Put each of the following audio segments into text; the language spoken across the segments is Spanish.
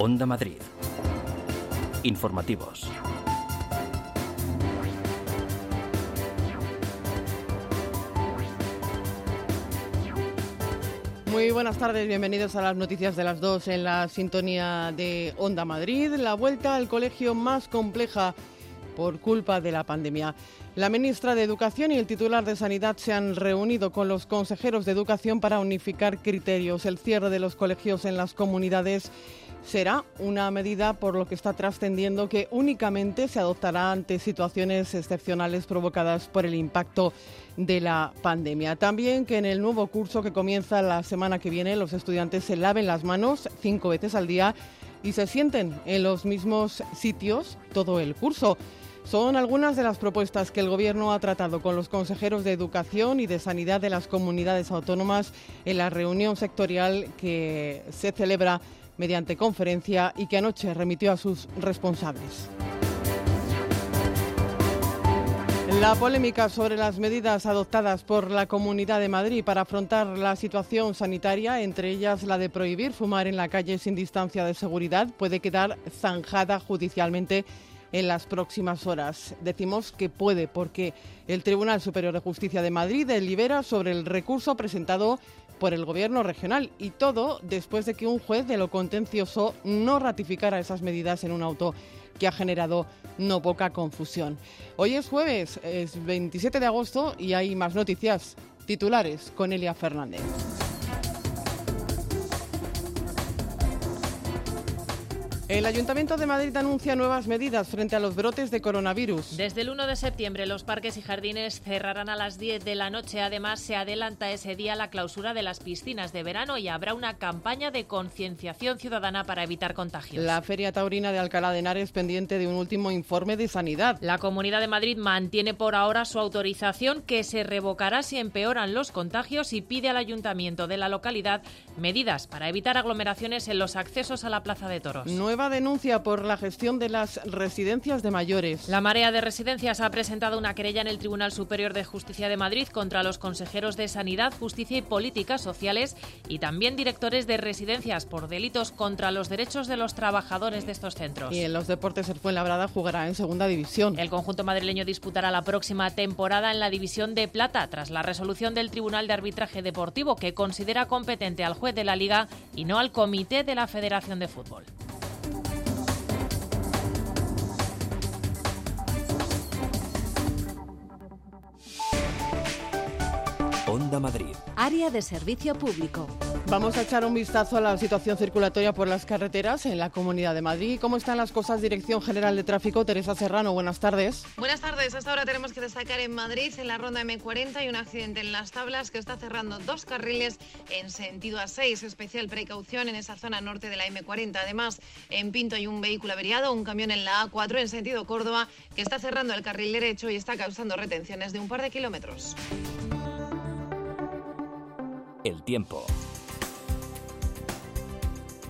Onda Madrid. Informativos. Muy buenas tardes, bienvenidos a las noticias de las dos en la sintonía de Onda Madrid. La vuelta al colegio más compleja por culpa de la pandemia. La ministra de Educación y el titular de Sanidad se han reunido con los consejeros de Educación para unificar criterios. El cierre de los colegios en las comunidades será una medida por lo que está trascendiendo que únicamente se adoptará ante situaciones excepcionales provocadas por el impacto de la pandemia. También que en el nuevo curso que comienza la semana que viene los estudiantes se laven las manos cinco veces al día y se sienten en los mismos sitios todo el curso. Son algunas de las propuestas que el Gobierno ha tratado con los consejeros de Educación y de Sanidad de las comunidades autónomas en la reunión sectorial que se celebra mediante conferencia y que anoche remitió a sus responsables. La polémica sobre las medidas adoptadas por la Comunidad de Madrid para afrontar la situación sanitaria, entre ellas la de prohibir fumar en la calle sin distancia de seguridad, puede quedar zanjada judicialmente en las próximas horas. Decimos que puede porque el Tribunal Superior de Justicia de Madrid delibera sobre el recurso presentado por el Gobierno regional y todo después de que un juez de lo contencioso no ratificara esas medidas en un auto que ha generado no poca confusión. Hoy es jueves, es 27 de agosto y hay más noticias titulares con Elia Fernández. El Ayuntamiento de Madrid anuncia nuevas medidas frente a los brotes de coronavirus. Desde el 1 de septiembre los parques y jardines cerrarán a las 10 de la noche. Además, se adelanta ese día la clausura de las piscinas de verano y habrá una campaña de concienciación ciudadana para evitar contagios. La Feria Taurina de Alcalá de Henares pendiente de un último informe de sanidad. La Comunidad de Madrid mantiene por ahora su autorización que se revocará si empeoran los contagios y pide al Ayuntamiento de la localidad medidas para evitar aglomeraciones en los accesos a la Plaza de Toros denuncia por la gestión de las residencias de mayores. La Marea de Residencias ha presentado una querella en el Tribunal Superior de Justicia de Madrid contra los consejeros de Sanidad, Justicia y Políticas Sociales y también directores de residencias por delitos contra los derechos de los trabajadores de estos centros. Y en los deportes, el Fuenlabrada jugará en Segunda División. El conjunto madrileño disputará la próxima temporada en la División de Plata tras la resolución del Tribunal de Arbitraje Deportivo que considera competente al juez de la Liga y no al Comité de la Federación de Fútbol. Onda Madrid. Área de servicio público. Vamos a echar un vistazo a la situación circulatoria por las carreteras en la Comunidad de Madrid. ¿Cómo están las cosas? Dirección General de Tráfico, Teresa Serrano, buenas tardes. Buenas tardes. Hasta ahora tenemos que destacar en Madrid, en la ronda M40, hay un accidente en las tablas que está cerrando dos carriles en sentido A6. Especial precaución en esa zona norte de la M40. Además, en Pinto hay un vehículo averiado, un camión en la A4 en sentido Córdoba que está cerrando el carril derecho y está causando retenciones de un par de kilómetros. El tiempo.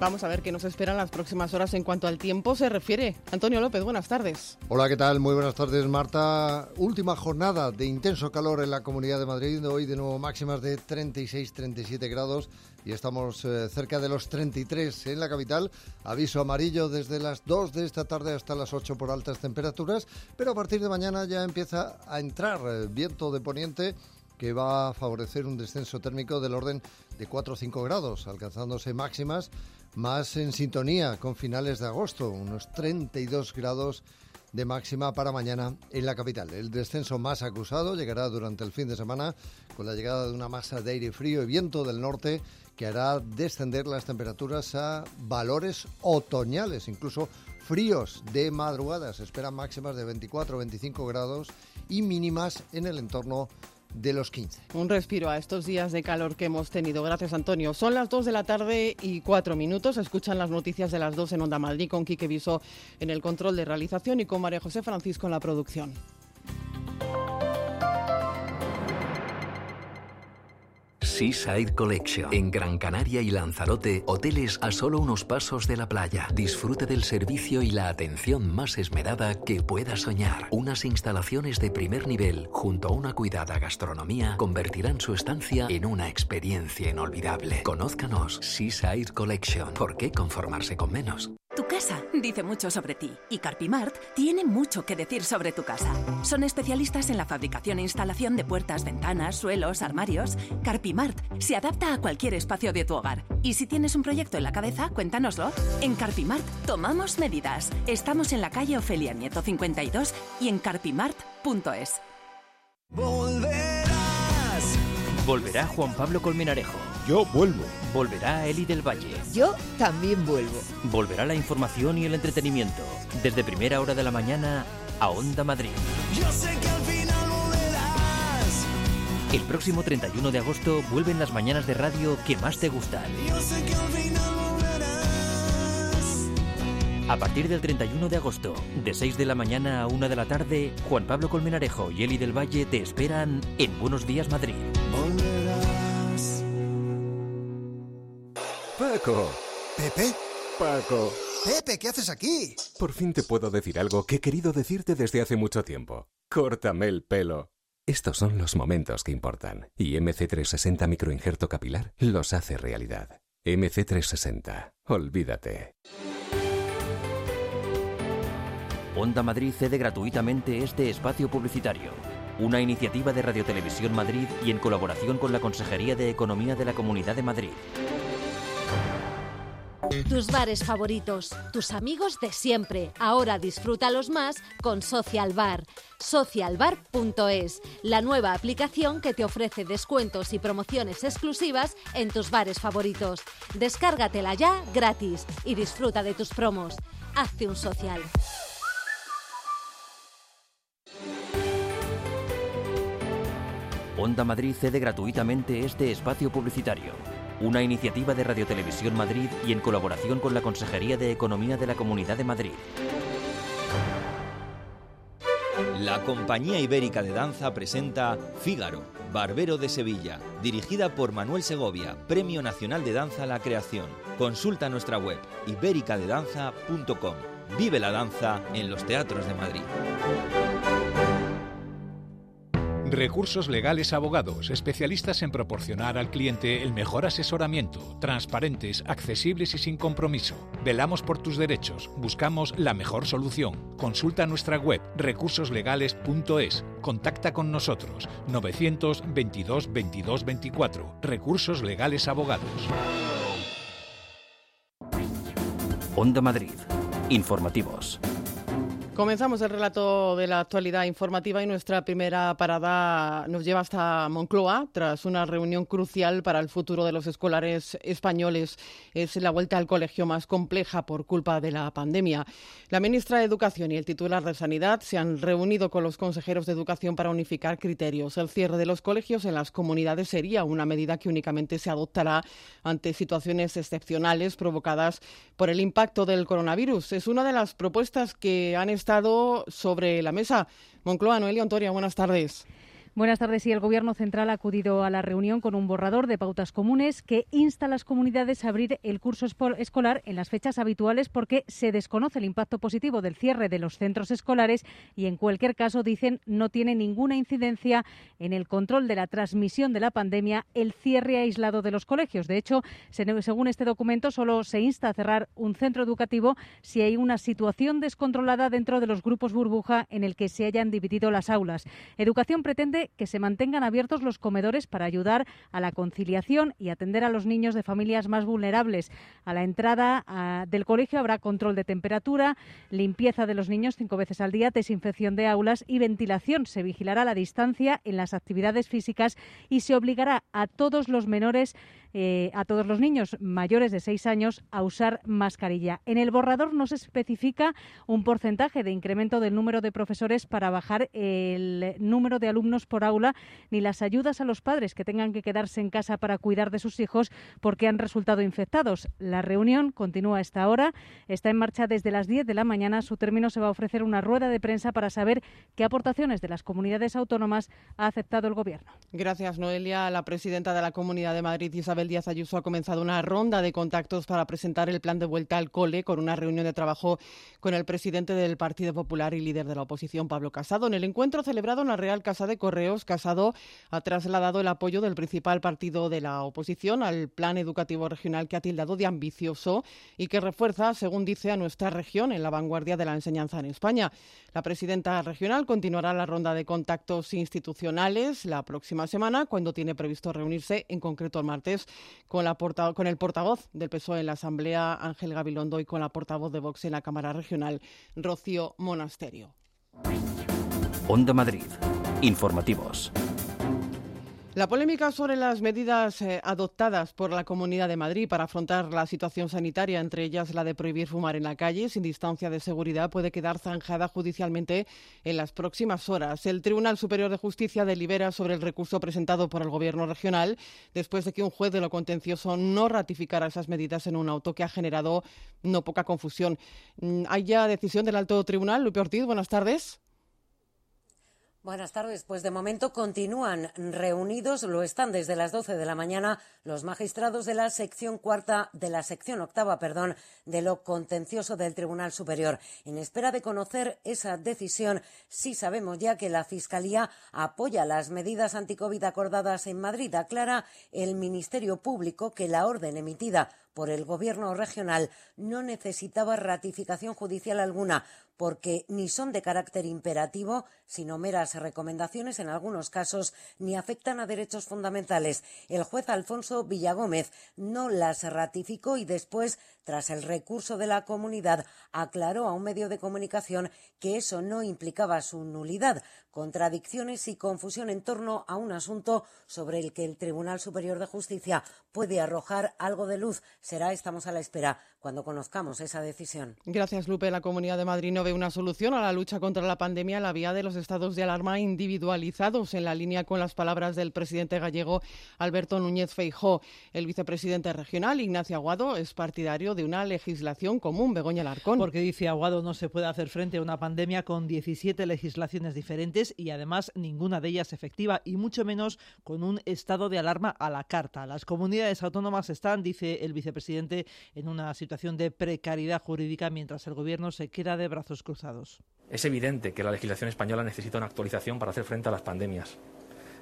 Vamos a ver qué nos esperan las próximas horas en cuanto al tiempo se refiere. Antonio López, buenas tardes. Hola, ¿qué tal? Muy buenas tardes, Marta. Última jornada de intenso calor en la Comunidad de Madrid. Hoy de nuevo máximas de 36-37 grados y estamos eh, cerca de los 33 en la capital. Aviso amarillo desde las 2 de esta tarde hasta las 8 por altas temperaturas, pero a partir de mañana ya empieza a entrar eh, viento de poniente que va a favorecer un descenso térmico del orden de 4 o 5 grados, alcanzándose máximas más en sintonía con finales de agosto, unos 32 grados de máxima para mañana en la capital. El descenso más acusado llegará durante el fin de semana con la llegada de una masa de aire frío y viento del norte que hará descender las temperaturas a valores otoñales, incluso fríos de madrugada. Se esperan máximas de 24 o 25 grados y mínimas en el entorno de los 15. Un respiro a estos días de calor que hemos tenido. Gracias, Antonio. Son las 2 de la tarde y 4 minutos. Escuchan las noticias de las 2 en Onda Madrid con Quique Viso en el control de realización y con María José Francisco en la producción. Seaside Collection. En Gran Canaria y Lanzarote, hoteles a solo unos pasos de la playa. Disfrute del servicio y la atención más esmerada que pueda soñar. Unas instalaciones de primer nivel, junto a una cuidada gastronomía, convertirán su estancia en una experiencia inolvidable. Conózcanos Seaside Collection. ¿Por qué conformarse con menos? Tu casa dice mucho sobre ti y Carpimart tiene mucho que decir sobre tu casa. Son especialistas en la fabricación e instalación de puertas, ventanas, suelos, armarios. Carpimart se adapta a cualquier espacio de tu hogar. Y si tienes un proyecto en la cabeza, cuéntanoslo. En Carpimart tomamos medidas. Estamos en la calle Ofelia Nieto 52 y en carpimart.es. Volverá Juan Pablo Colmenarejo. Yo vuelvo. Volverá Eli del Valle. Yo también vuelvo. Volverá la información y el entretenimiento. Desde primera hora de la mañana a Onda Madrid. Yo sé que volverás. El próximo 31 de agosto vuelven las mañanas de radio que más te gustan. A partir del 31 de agosto, de 6 de la mañana a 1 de la tarde, Juan Pablo Colmenarejo y Eli del Valle te esperan en Buenos Días Madrid. Volverás. Paco. ¿Pepe? Paco. Pepe, ¿qué haces aquí? Por fin te puedo decir algo que he querido decirte desde hace mucho tiempo. Córtame el pelo. Estos son los momentos que importan. Y MC360 Microinjerto Capilar los hace realidad. MC360. Olvídate. Onda Madrid cede gratuitamente este espacio publicitario. Una iniciativa de Radiotelevisión Madrid y en colaboración con la Consejería de Economía de la Comunidad de Madrid. Tus bares favoritos, tus amigos de siempre. Ahora disfrútalos más con Social Bar. Socialbar.es, la nueva aplicación que te ofrece descuentos y promociones exclusivas en tus bares favoritos. Descárgatela ya gratis y disfruta de tus promos. Hazte un social. Onda Madrid cede gratuitamente este espacio publicitario. Una iniciativa de Radiotelevisión Madrid y en colaboración con la Consejería de Economía de la Comunidad de Madrid. La Compañía Ibérica de Danza presenta Fígaro, Barbero de Sevilla, dirigida por Manuel Segovia, Premio Nacional de Danza a la Creación. Consulta nuestra web ibericadedanza.com. Vive la danza en los teatros de Madrid. Recursos Legales Abogados, especialistas en proporcionar al cliente el mejor asesoramiento, transparentes, accesibles y sin compromiso. Velamos por tus derechos, buscamos la mejor solución. Consulta nuestra web recursoslegales.es. Contacta con nosotros 922 22 24. Recursos Legales Abogados. Onda Madrid. Informativos. Comenzamos el relato de la actualidad informativa y nuestra primera parada nos lleva hasta Moncloa tras una reunión crucial para el futuro de los escolares españoles. Es la vuelta al colegio más compleja por culpa de la pandemia. La ministra de Educación y el titular de Sanidad se han reunido con los consejeros de Educación para unificar criterios. El cierre de los colegios en las comunidades sería una medida que únicamente se adoptará ante situaciones excepcionales provocadas por el impacto del coronavirus. Es una de las propuestas que han estado sobre la mesa. Moncloa, Noelia Antoria, buenas tardes. Buenas tardes. Y el Gobierno Central ha acudido a la reunión con un borrador de pautas comunes que insta a las comunidades a abrir el curso escolar en las fechas habituales porque se desconoce el impacto positivo del cierre de los centros escolares y, en cualquier caso, dicen no tiene ninguna incidencia en el control de la transmisión de la pandemia el cierre aislado de los colegios. De hecho, según este documento, solo se insta a cerrar un centro educativo si hay una situación descontrolada dentro de los grupos burbuja en el que se hayan dividido las aulas. Educación pretende que se mantengan abiertos los comedores para ayudar a la conciliación y atender a los niños de familias más vulnerables. A la entrada a, del colegio habrá control de temperatura, limpieza de los niños cinco veces al día, desinfección de aulas y ventilación. Se vigilará la distancia en las actividades físicas y se obligará a todos los menores eh, a todos los niños mayores de seis años a usar mascarilla. En el borrador no se especifica un porcentaje de incremento del número de profesores para bajar el número de alumnos por por aula ni las ayudas a los padres que tengan que quedarse en casa para cuidar de sus hijos porque han resultado infectados. La reunión continúa a esta hora, está en marcha desde las 10 de la mañana. Su término se va a ofrecer una rueda de prensa para saber qué aportaciones de las comunidades autónomas ha aceptado el Gobierno. Gracias, Noelia. La presidenta de la Comunidad de Madrid, Isabel Díaz Ayuso, ha comenzado una ronda de contactos para presentar el plan de vuelta al cole con una reunión de trabajo con el presidente del Partido Popular y líder de la oposición, Pablo Casado. En el encuentro celebrado en la Real Casa de Casado ha trasladado el apoyo del principal partido de la oposición al plan educativo regional que ha tildado de ambicioso y que refuerza, según dice, a nuestra región en la vanguardia de la enseñanza en España. La presidenta regional continuará la ronda de contactos institucionales la próxima semana, cuando tiene previsto reunirse, en concreto el martes, con, la el portavoz del PSOE en la Asamblea, Ángel Gabilondo, y con la portavoz de Vox en la Cámara Regional, Rocío Monasterio. Onda Madrid. Informativos. La polémica sobre las medidas eh, adoptadas por la Comunidad de Madrid para afrontar la situación sanitaria, entre ellas la de prohibir fumar en la calle sin distancia de seguridad, puede quedar zanjada judicialmente en las próximas horas. El Tribunal Superior de Justicia delibera sobre el recurso presentado por el Gobierno regional después de que un juez de lo contencioso no ratificara esas medidas en un auto que ha generado no poca confusión. Mm, ¿Hay ya decisión del Alto Tribunal? Lupe Ortiz, buenas tardes. Buenas tardes. Pues de momento continúan reunidos, lo están desde las 12 de la mañana los magistrados de la sección cuarta, de la sección octava, perdón, de lo contencioso del Tribunal Superior. En espera de conocer esa decisión, sí sabemos ya que la Fiscalía apoya las medidas anticovid acordadas en Madrid. Aclara el Ministerio Público que la orden emitida por el Gobierno regional no necesitaba ratificación judicial alguna, porque ni son de carácter imperativo, sino meras recomendaciones en algunos casos, ni afectan a derechos fundamentales. El juez Alfonso Villagómez no las ratificó y después, tras el recurso de la comunidad, aclaró a un medio de comunicación que eso no implicaba su nulidad, contradicciones y confusión en torno a un asunto sobre el que el Tribunal Superior de Justicia puede arrojar algo de luz. Será, estamos a la espera, cuando conozcamos esa decisión. Gracias, Lupe. La Comunidad de Madrid no ve una solución a la lucha contra la pandemia la vía de los estados de alarma individualizados, en la línea con las palabras del presidente gallego Alberto Núñez Feijó. El vicepresidente regional, Ignacio Aguado, es partidario de una legislación común. Begoña Larcón. Porque dice Aguado no se puede hacer frente a una pandemia con 17 legislaciones diferentes y además ninguna de ellas efectiva y mucho menos con un estado de alarma a la carta. Las comunidades autónomas están, dice el vicepresidente, en una situación de precariedad jurídica mientras el gobierno se queda de brazos cruzados. Es evidente que la legislación española necesita una actualización para hacer frente a las pandemias.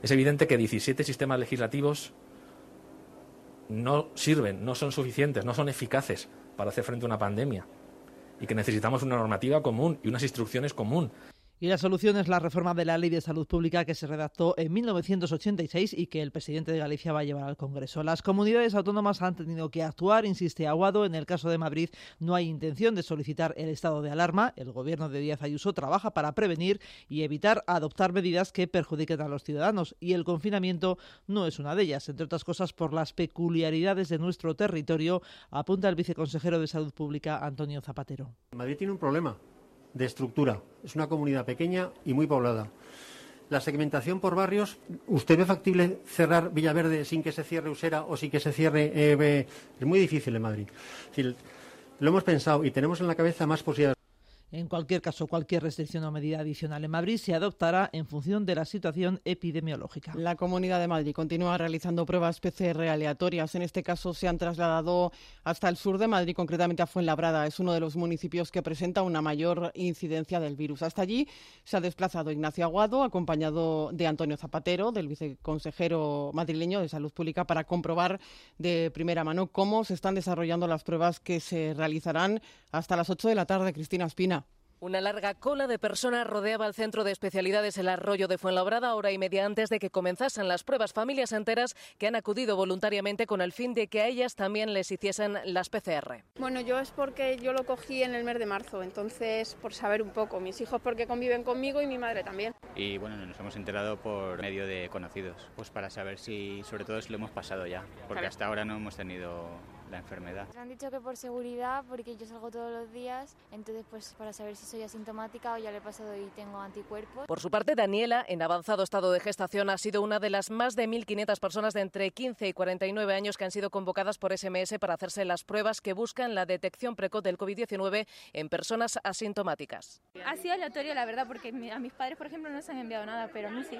Es evidente que 17 sistemas legislativos no sirven, no son suficientes, no son eficaces para hacer frente a una pandemia y que necesitamos una normativa común y unas instrucciones común. Y la solución es la reforma de la Ley de Salud Pública que se redactó en 1986 y que el presidente de Galicia va a llevar al Congreso. Las comunidades autónomas han tenido que actuar, insiste Aguado. En el caso de Madrid no hay intención de solicitar el estado de alarma. El gobierno de Díaz Ayuso trabaja para prevenir y evitar adoptar medidas que perjudiquen a los ciudadanos. Y el confinamiento no es una de ellas, entre otras cosas por las peculiaridades de nuestro territorio, apunta el viceconsejero de Salud Pública, Antonio Zapatero. Madrid tiene un problema de estructura. Es una comunidad pequeña y muy poblada. La segmentación por barrios, ¿usted ve factible cerrar Villaverde sin que se cierre Usera o sin que se cierre... Eh, es muy difícil en Madrid. lo hemos pensado y tenemos en la cabeza más posibilidades. En cualquier caso, cualquier restricción o medida adicional en Madrid se adoptará en función de la situación epidemiológica. La Comunidad de Madrid continúa realizando pruebas PCR aleatorias. En este caso se han trasladado hasta el sur de Madrid, concretamente a Fuenlabrada. Es uno de los municipios que presenta una mayor incidencia del virus. Hasta allí se ha desplazado Ignacio Aguado, acompañado de Antonio Zapatero, del viceconsejero madrileño de Salud Pública, para comprobar de primera mano cómo se están desarrollando las pruebas que se realizarán hasta las 8 de la tarde. Cristina Espina. Una larga cola de personas rodeaba el centro de especialidades El Arroyo de Fuenlabrada hora y media antes de que comenzasen las pruebas. Familias enteras que han acudido voluntariamente con el fin de que a ellas también les hiciesen las PCR. Bueno, yo es porque yo lo cogí en el mes de marzo, entonces por saber un poco. Mis hijos porque conviven conmigo y mi madre también. Y bueno, nos hemos enterado por medio de conocidos, pues para saber si, sobre todo si lo hemos pasado ya, porque hasta ahora no hemos tenido la enfermedad. Me han dicho que por seguridad, porque yo salgo todos los días, entonces pues para saber si soy asintomática o ya le he pasado y tengo anticuerpos. Por su parte, Daniela, en avanzado estado de gestación, ha sido una de las más de 1.500 personas de entre 15 y 49 años que han sido convocadas por SMS para hacerse las pruebas que buscan la detección precoz del COVID-19 en personas asintomáticas. Ha sido aleatorio, la verdad, porque a mis padres, por ejemplo, no se han enviado nada, pero a mí sí.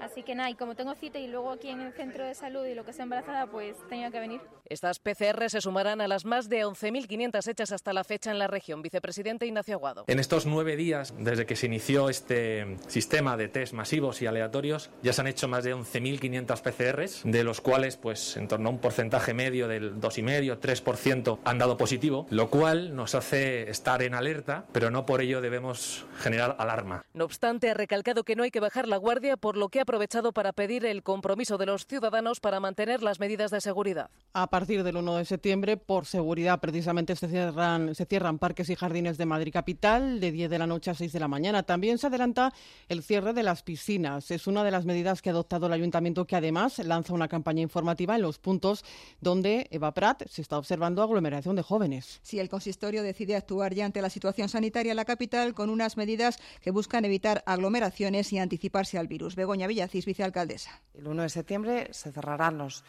Así que nada, y como tengo cita y luego aquí en el centro de salud y lo que sea embarazada, pues tenía que venir. Estas PCR se sumarán a las más de 11.500 hechas hasta la fecha en la región. Vicepresidente Ignacio Aguado. En estos nueve días, desde que se inició este sistema de test masivos y aleatorios, ya se han hecho más de 11.500 PCRs, de los cuales, pues, en torno a un porcentaje medio del 2,5-3% han dado positivo, lo cual nos hace estar en alerta, pero no por ello debemos generar alarma. No obstante, ha recalcado que no hay que bajar la guardia, por lo que ha aprovechado para pedir el compromiso de los ciudadanos para mantener las medidas de seguridad. A partir del 1 de septiembre, por seguridad, precisamente se cierran, se cierran parques y jardines de Madrid Capital de 10 de la noche a 6 de la mañana. También se adelanta el cierre de las piscinas. Es una de las medidas que ha adoptado el ayuntamiento, que además lanza una campaña informativa en los puntos donde Eva Prat se está observando aglomeración de jóvenes. Si el consistorio decide actuar ya ante la situación sanitaria en la capital con unas medidas que buscan evitar aglomeraciones y anticiparse al virus. Begoña Villacís, vicealcaldesa. El 1 de septiembre se cerrarán los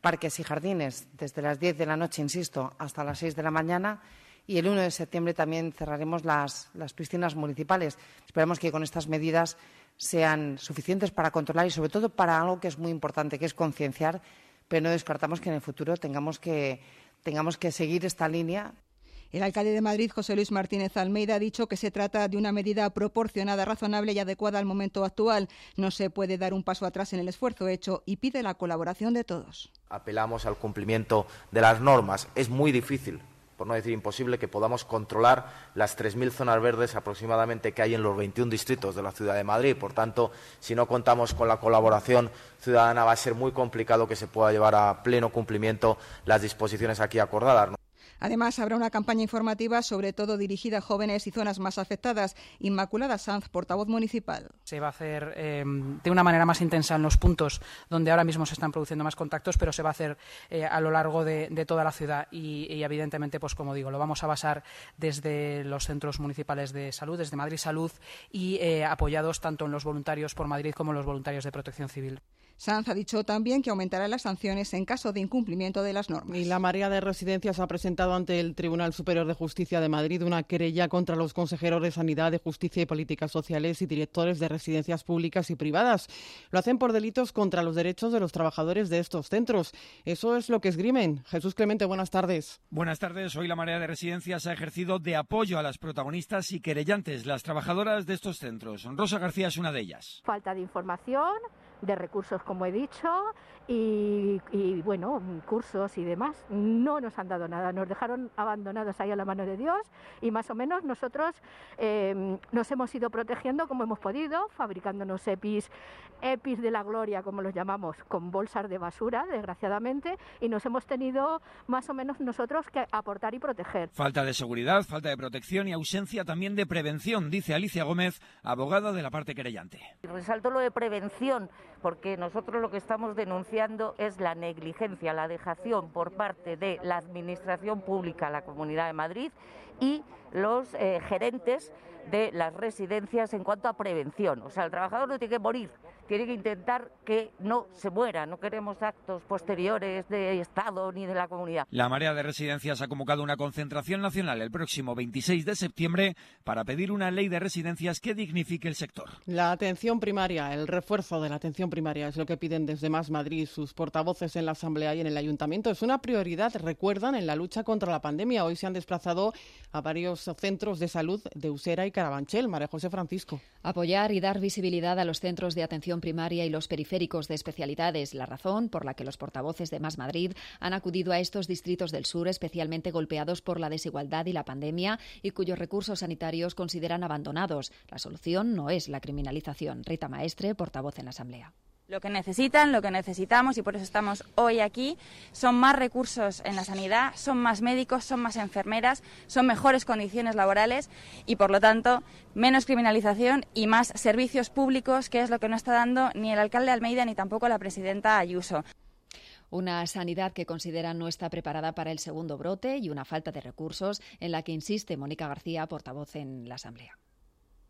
parques y jardines desde las 10 de la noche, insisto, hasta las 6 de la mañana. Y el 1 de septiembre también cerraremos las, piscinas municipales. Esperamos que con estas medidas sean suficientes para controlar y, sobre todo, para algo que es muy importante, que es concienciar, pero no descartamos que en el futuro tengamos que seguir esta línea. El alcalde de Madrid, José Luis Martínez Almeida, ha dicho que se trata de una medida proporcionada, razonable y adecuada al momento actual. No se puede dar un paso atrás en el esfuerzo hecho y pide la colaboración de todos. Apelamos al cumplimiento de las normas. Es muy difícil por no decir imposible, que podamos controlar las 3.000 zonas verdes aproximadamente que hay en los 21 distritos de la ciudad de Madrid. Por tanto, si no contamos con la colaboración ciudadana, va a ser muy complicado que se pueda llevar a pleno cumplimiento las disposiciones aquí acordadas. Además, habrá una campaña informativa, sobre todo dirigida a jóvenes y zonas más afectadas. Inmaculada Sanz, portavoz municipal. Se va a hacer eh, de una manera más intensa en los puntos donde ahora mismo se están produciendo más contactos, pero se va a hacer eh, a lo largo de, toda la ciudad y, y, evidentemente, pues como digo, lo vamos a basar desde los centros municipales de salud, desde Madrid Salud y eh, apoyados tanto en los voluntarios por Madrid como en los voluntarios de Protección Civil. Sanz ha dicho también que aumentará las sanciones en caso de incumplimiento de las normas. Y la marea de residencias ha presentado ante el Tribunal Superior de Justicia de Madrid una querella contra los consejeros de Sanidad, de Justicia y Políticas Sociales y directores de residencias públicas y privadas. Lo hacen por delitos contra los derechos de los trabajadores de estos centros. Eso es lo que esgrimen. Jesús Clemente, buenas tardes. Buenas tardes. Hoy la marea de residencias ha ejercido de apoyo a las protagonistas y querellantes, las trabajadoras de estos centros. Rosa García es una de ellas. Falta de información de recursos, como he dicho, y, y, bueno, cursos y demás. No nos han dado nada, nos dejaron abandonados ahí a la mano de Dios y más o menos nosotros eh, nos hemos ido protegiendo como hemos podido, fabricándonos EPIs, EPIs de la gloria, como los llamamos, con bolsas de basura, desgraciadamente, y nos hemos tenido más o menos nosotros que aportar y proteger. Falta de seguridad, falta de protección y ausencia también de prevención, dice Alicia Gómez, abogada de la parte querellante. Resalto lo de prevención, porque nosotros lo que estamos denunciando es la negligencia, la dejación por parte de la Administración Pública, la Comunidad de Madrid y los eh, gerentes de las residencias en cuanto a prevención. O sea, el trabajador no tiene que morir, tiene que intentar que no se muera. No queremos actos posteriores de Estado ni de la comunidad. La Marea de Residencias ha convocado una concentración nacional el próximo 26 de septiembre para pedir una ley de residencias que dignifique el sector. La atención primaria, el refuerzo de la atención primaria es lo que piden desde Más Madrid sus portavoces en la Asamblea y en el Ayuntamiento. Es una prioridad, recuerdan, en la lucha contra la pandemia. Hoy se han desplazado a varios centros de salud de Usera y Carabanchel. María José Francisco. Apoyar y dar visibilidad a los centros de atención primaria y los periféricos de especialidades, la razón por la que los portavoces de Más Madrid han acudido a estos distritos del sur especialmente golpeados por la desigualdad y la pandemia y cuyos recursos sanitarios consideran abandonados. La solución no es la criminalización. Rita Maestre, portavoz en la Asamblea. Lo que necesitan, lo que necesitamos, y por eso estamos hoy aquí, son más recursos en la sanidad, son más médicos, son más enfermeras, son mejores condiciones laborales y, por lo tanto, menos criminalización y más servicios públicos, que es lo que no está dando ni el alcalde Almeida ni tampoco la presidenta Ayuso. Una sanidad que considera no está preparada para el segundo brote y una falta de recursos en la que insiste Mónica García, portavoz en la Asamblea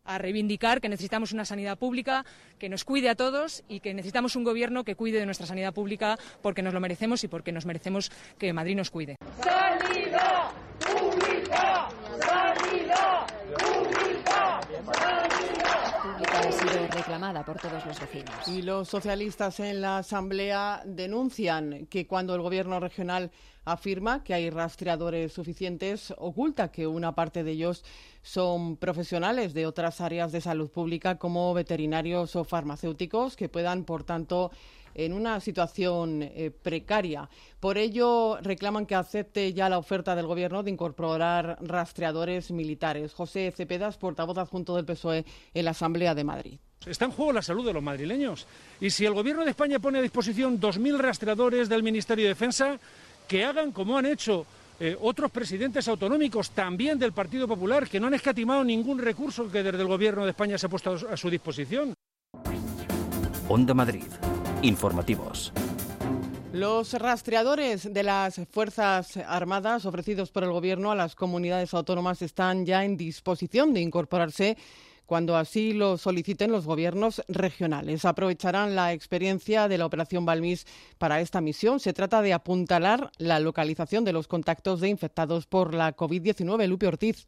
a reivindicar que necesitamos una sanidad pública que nos cuide a todos y que necesitamos un gobierno que cuide de nuestra sanidad pública porque nos lo merecemos y porque nos merecemos que Madrid nos cuide. ¡Sanidad pública! ¡Sanidad pública! pública reclamada por todos los vecinos. Y los socialistas en la Asamblea denuncian que cuando el Gobierno regional afirma que hay rastreadores suficientes, oculta que una parte de ellos son profesionales de otras áreas de salud pública como veterinarios o farmacéuticos que puedan, por tanto, en una situación eh, precaria. Por ello, reclaman que acepte ya la oferta del Gobierno de incorporar rastreadores militares. José Cepedas, portavoz adjunto del PSOE en la Asamblea de Madrid. Está en juego la salud de los madrileños. Y si el Gobierno de España pone a disposición 2.000 rastreadores del Ministerio de Defensa, que hagan como han hecho eh, otros presidentes autonómicos, también del Partido Popular, que no han escatimado ningún recurso que desde el Gobierno de España se ha puesto a su disposición. Onda Madrid. Informativos. Los rastreadores de las Fuerzas Armadas ofrecidos por el Gobierno a las comunidades autónomas están ya en disposición de incorporarse cuando así lo soliciten los gobiernos regionales. Aprovecharán la experiencia de la Operación Balmis para esta misión. Se trata de apuntalar la localización de los contactos de infectados por la COVID-19. Lupe Ortiz.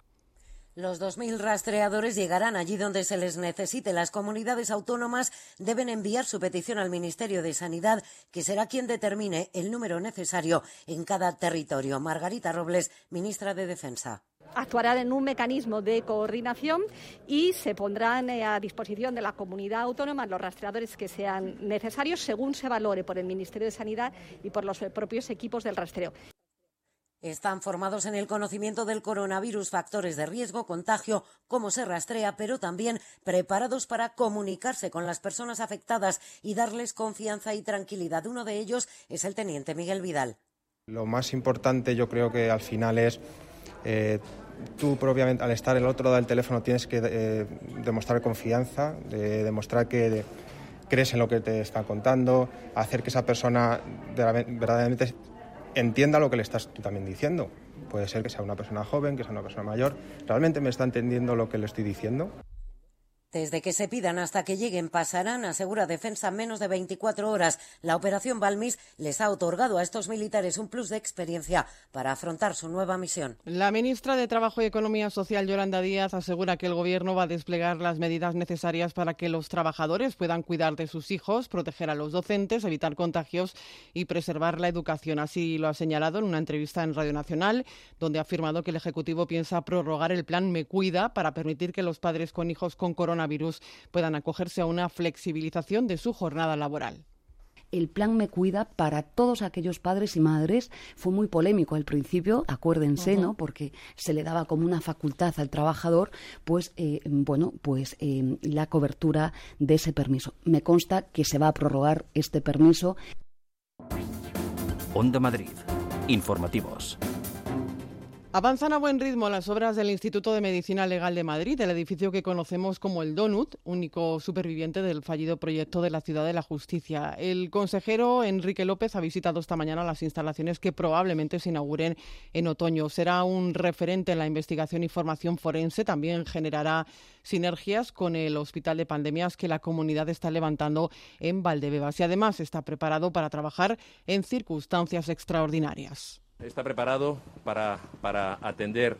Los 2.000 rastreadores llegarán allí donde se les necesite. Las comunidades autónomas deben enviar su petición al Ministerio de Sanidad, que será quien determine el número necesario en cada territorio. Margarita Robles, ministra de Defensa actuarán en un mecanismo de coordinación y se pondrán eh, a disposición de la comunidad autónoma los rastreadores que sean necesarios según se valore por el Ministerio de Sanidad y por los propios equipos del rastreo. Están formados en el conocimiento del coronavirus, factores de riesgo, contagio, cómo se rastrea, pero también preparados para comunicarse con las personas afectadas y darles confianza y tranquilidad. Uno de ellos es el teniente Miguel Vidal. Lo más importante yo creo que al final es eh, tú propiamente al estar el otro lado del teléfono tienes que eh, demostrar confianza, demostrar que crees en lo que te están contando, hacer que esa persona verdaderamente entienda lo que le estás tú también diciendo. Puede ser que sea una persona joven, que sea una persona mayor. ¿Realmente me está entendiendo lo que le estoy diciendo? Desde que se pidan hasta que lleguen pasarán, asegura Defensa, menos de 24 horas. La operación Balmis les ha otorgado a estos militares un plus de experiencia para afrontar su nueva misión. La ministra de Trabajo y Economía Social, Yolanda Díaz, asegura que el Gobierno va a desplegar las medidas necesarias para que los trabajadores puedan cuidar de sus hijos, proteger a los docentes, evitar contagios y preservar la educación. Así lo ha señalado en una entrevista en Radio Nacional, donde ha afirmado que el Ejecutivo piensa prorrogar el plan Me Cuida para permitir que los padres con hijos con coronavirus coronavirus puedan acogerse a una flexibilización de su jornada laboral el plan Me Cuida para todos aquellos padres y madres fue muy polémico al principio, acuérdense, ¿no? Porque se le daba como una facultad al trabajador, pues, eh, bueno, pues eh, la cobertura de ese permiso. Me consta que se va a prorrogar este permiso. Onda Madrid. Informativos. Avanzan a buen ritmo las obras del Instituto de Medicina Legal de Madrid, el edificio que conocemos como el Donut, único superviviente del fallido proyecto de la Ciudad de la Justicia. El consejero Enrique López ha visitado esta mañana las instalaciones que probablemente se inauguren en otoño. Será un referente en la investigación y formación forense. También generará sinergias con el Hospital de Pandemias que la comunidad está levantando en Valdebebas y además está preparado para trabajar en circunstancias extraordinarias. Está preparado para, atender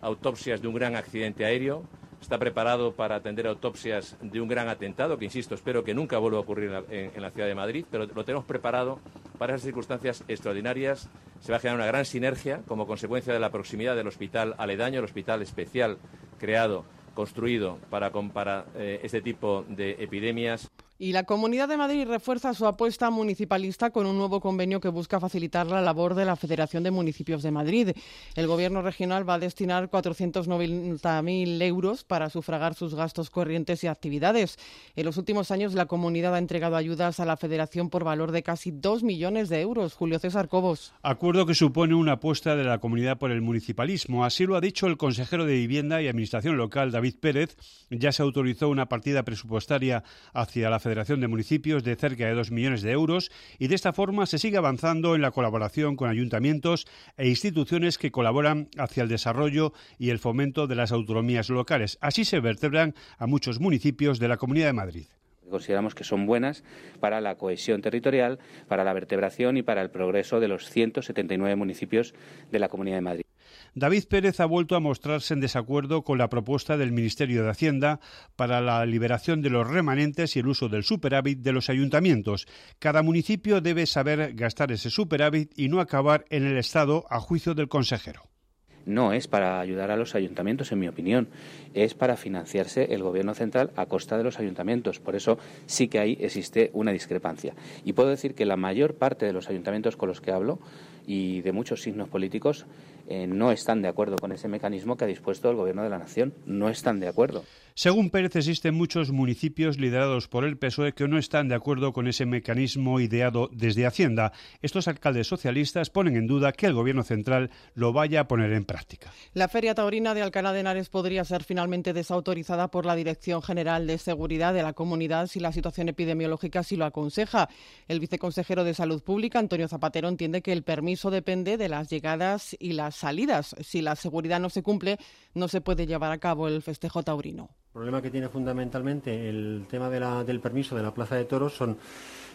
autopsias de un gran accidente aéreo, está preparado para atender autopsias de un gran atentado, que insisto, espero que nunca vuelva a ocurrir en la, ciudad de Madrid, pero lo tenemos preparado para esas circunstancias extraordinarias. Se va a generar una gran sinergia como consecuencia de la proximidad del hospital aledaño, el hospital especial creado, construido para, para eh, este tipo de epidemias. Y la Comunidad de Madrid refuerza su apuesta municipalista con un nuevo convenio que busca facilitar la labor de la Federación de Municipios de Madrid. El Gobierno regional va a destinar 490.000 euros para sufragar sus gastos corrientes y actividades. En los últimos años, la comunidad ha entregado ayudas a la Federación por valor de casi 2 millones de euros. Julio César Cobos. Acuerdo que supone una apuesta de la comunidad por el municipalismo. Así lo ha dicho el consejero de Vivienda y Administración Local, David Pérez. Ya se autorizó una partida presupuestaria hacia la Federación de Municipios de cerca de 2 millones de euros y de esta forma se sigue avanzando en la colaboración con ayuntamientos e instituciones que colaboran hacia el desarrollo y el fomento de las autonomías locales. Así se vertebran a muchos municipios de la Comunidad de Madrid consideramos que son buenas para la cohesión territorial, para la vertebración y para el progreso de los 179 municipios de la Comunidad de Madrid. David Pérez ha vuelto a mostrarse en desacuerdo con la propuesta del Ministerio de Hacienda para la liberación de los remanentes y el uso del superávit de los ayuntamientos. Cada municipio debe saber gastar ese superávit y no acabar en el Estado a juicio del consejero no es para ayudar a los ayuntamientos, en mi opinión, es para financiarse el gobierno central a costa de los ayuntamientos. Por eso sí que ahí existe una discrepancia. Y puedo decir que la mayor parte de los ayuntamientos con los que hablo y de muchos signos políticos eh, no están de acuerdo con ese mecanismo que ha dispuesto el Gobierno de la Nación. No están de acuerdo. Según Pérez, existen muchos municipios liderados por el PSOE que no están de acuerdo con ese mecanismo ideado desde Hacienda. Estos alcaldes socialistas ponen en duda que el Gobierno central lo vaya a poner en práctica. La Feria Taurina de Alcalá de Henares podría ser finalmente desautorizada por la Dirección General de Seguridad de la Comunidad si la situación epidemiológica sí lo aconseja. El viceconsejero de Salud Pública, Antonio Zapatero, entiende que el permiso depende de las llegadas y las salidas. Si la seguridad no se cumple, no se puede llevar a cabo el festejo taurino. El problema que tiene fundamentalmente el tema del permiso de la Plaza de Toros son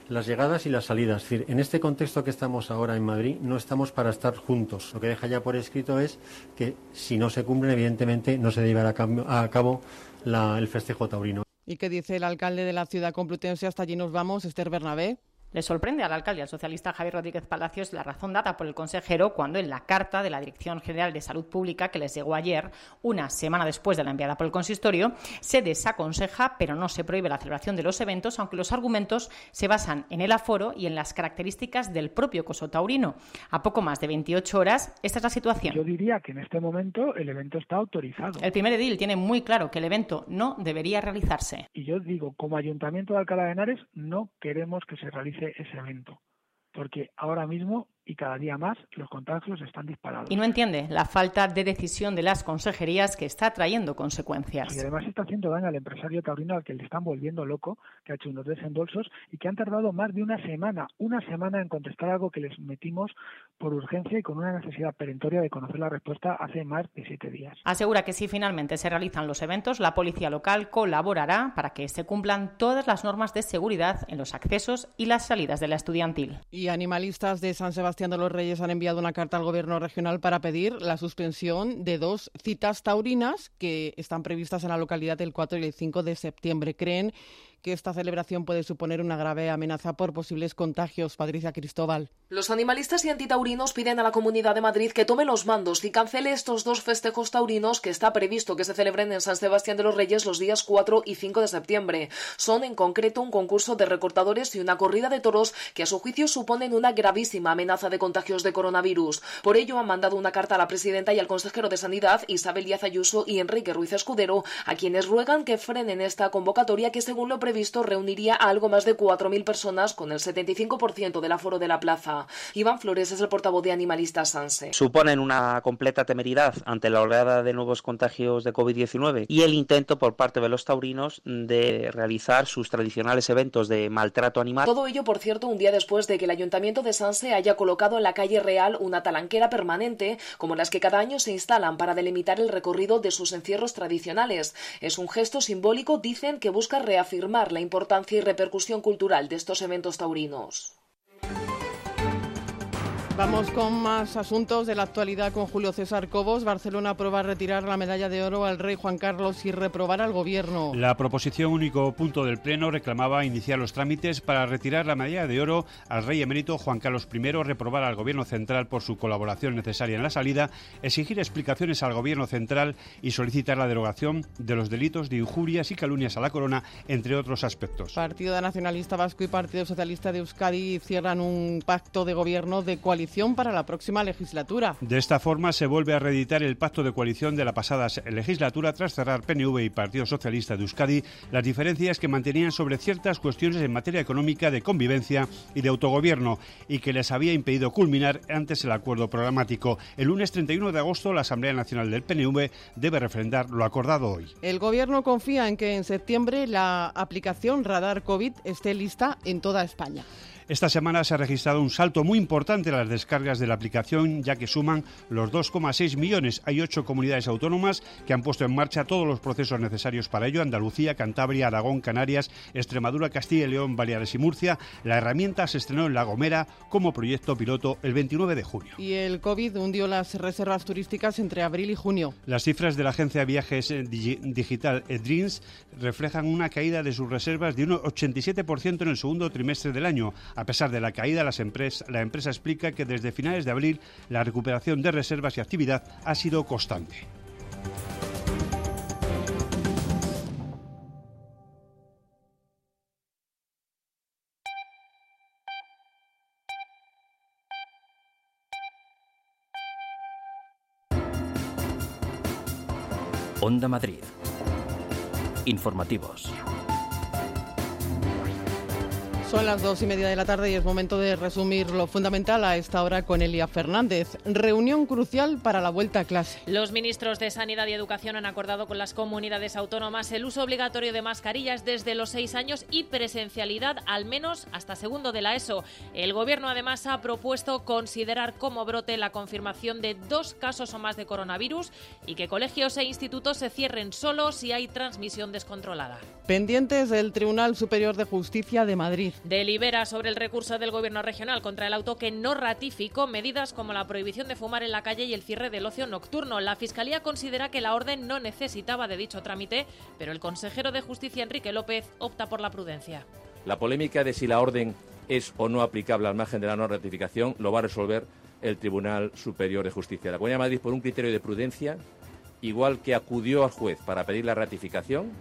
las llegadas y las salidas. Es decir, en este contexto que estamos ahora en Madrid, no estamos para estar juntos. Lo que deja ya por escrito es que si no se cumplen, evidentemente no se llevará a cabo el festejo taurino. ¿Y qué dice el alcalde de la ciudad complutense? Hasta allí nos vamos, Esther Bernabé. Le sorprende al alcalde, al socialista Javier Rodríguez Palacios, la razón dada por el consejero cuando en la carta de la Dirección General de Salud Pública que les llegó ayer, una semana después de la enviada por el consistorio, se desaconseja, pero no se prohíbe la celebración de los eventos, aunque los argumentos se basan en el aforo y en las características del propio coso taurino. A poco más de 28 horas, esta es la situación. Yo diría que en este momento el evento está autorizado. El primer edil tiene muy claro que el evento no debería realizarse. Y yo digo, como Ayuntamiento de Alcalá de Henares, no queremos que se realice ese evento, porque ahora mismo y cada día más los contagios están disparados. Y no entiende la falta de decisión de las consejerías que está trayendo consecuencias. Y además está haciendo daño al empresario taurino al que le están volviendo loco, que ha hecho unos desembolsos y que han tardado más de una semana, una semana en contestar algo que les metimos por urgencia y con una necesidad perentoria de conocer la respuesta hace más de siete días. Asegura que si finalmente se realizan los eventos, la policía local colaborará para que se cumplan todas las normas de seguridad en los accesos y las salidas de la estudiantil. Y animalistas de San Sebastián de los Reyes han enviado una carta al Gobierno regional para pedir la suspensión de dos citas taurinas que están previstas en la localidad del 4 y el 5 de septiembre. Creen que esta celebración puede suponer una grave amenaza por posibles contagios. Patricia Cristóbal. Los animalistas y antitaurinos piden a la Comunidad de Madrid que tome los mandos y cancele estos dos festejos taurinos que está previsto que se celebren en San Sebastián de los Reyes los días 4 y 5 de septiembre. Son en concreto un concurso de recortadores y una corrida de toros que a su juicio suponen una gravísima amenaza de contagios de coronavirus. Por ello han mandado una carta a la presidenta y al consejero de Sanidad, Isabel Díaz Ayuso y Enrique Ruiz Escudero, a quienes ruegan que frenen esta convocatoria que según lo previsto reuniría a algo más de 4.000 personas con el 75% del aforo de la plaza. Iván Flores es el portavoz de Animalistas Sanse. Suponen una completa temeridad ante la oleada de nuevos contagios de COVID-19 y el intento por parte de los taurinos de realizar sus tradicionales eventos de maltrato animal. Todo ello, por cierto, un día después de que el Ayuntamiento de Sanse haya colocado en la calle Real una talanquera permanente, como las que cada año se instalan para delimitar el recorrido de sus encierros tradicionales. Es un gesto simbólico, dicen, que busca reafirmar la importancia y repercusión cultural de estos eventos taurinos. Vamos con más asuntos de la actualidad con Julio César Cobos. Barcelona aprueba retirar la medalla de oro al rey Juan Carlos y reprobar al gobierno. La proposición único punto del Pleno reclamaba iniciar los trámites para retirar la medalla de oro al rey emérito Juan Carlos I, reprobar al gobierno central por su colaboración necesaria en la salida, exigir explicaciones al gobierno central y solicitar la derogación de los delitos de injurias y calumnias a la corona, entre otros aspectos. Partido Nacionalista Vasco y Partido Socialista de Euskadi cierran un pacto de gobierno de coalición coalición para la próxima legislatura. De esta forma se vuelve a reeditar el pacto de coalición de la pasada legislatura tras cerrar PNV y Partido Socialista de Euskadi las diferencias que mantenían sobre ciertas cuestiones en materia económica, de convivencia y de autogobierno y que les había impedido culminar antes el acuerdo programático. El lunes 31 de agosto la Asamblea Nacional del PNV debe refrendar lo acordado hoy. El Gobierno confía en que en septiembre la aplicación Radar COVID esté lista en toda España. Esta semana se ha registrado un salto muy importante en las descargas de la aplicación, ya que suman los 2,6 millones. Hay ocho comunidades autónomas que han puesto en marcha todos los procesos necesarios para ello. Andalucía, Cantabria, Aragón, Canarias, Extremadura, Castilla y León, Baleares y Murcia. La herramienta se estrenó en La Gomera como proyecto piloto el 29 de junio. Y el COVID hundió las reservas turísticas entre abril y junio. Las cifras de la agencia de viajes digital Edreams reflejan una caída de sus reservas de un 87% en el segundo trimestre del año. A pesar de la caída, la empresa explica que desde finales de abril la recuperación de reservas y actividad ha sido constante. Onda Madrid. Informativos. Son las dos y media de la tarde y es momento de resumir lo fundamental a esta hora con Elia Fernández. Reunión crucial para la vuelta a clase. Los ministros de Sanidad y Educación han acordado con las comunidades autónomas el uso obligatorio de mascarillas desde los seis años y presencialidad al menos hasta segundo de la ESO. El Gobierno además ha propuesto considerar como brote la confirmación de dos casos o más de coronavirus y que colegios e institutos se cierren solo si hay transmisión descontrolada. Pendientes del Tribunal Superior de Justicia de Madrid delibera sobre el recurso del Gobierno regional contra el auto que no ratificó medidas como la prohibición de fumar en la calle y el cierre del ocio nocturno. La Fiscalía considera que la orden no necesitaba de dicho trámite, pero el consejero de Justicia, Enrique López, opta por la prudencia. La polémica de si la orden es o no aplicable al margen de la no ratificación lo va a resolver el Tribunal Superior de Justicia. La Comunidad de Madrid, por un criterio de prudencia, igual que acudió al juez para pedir la ratificación,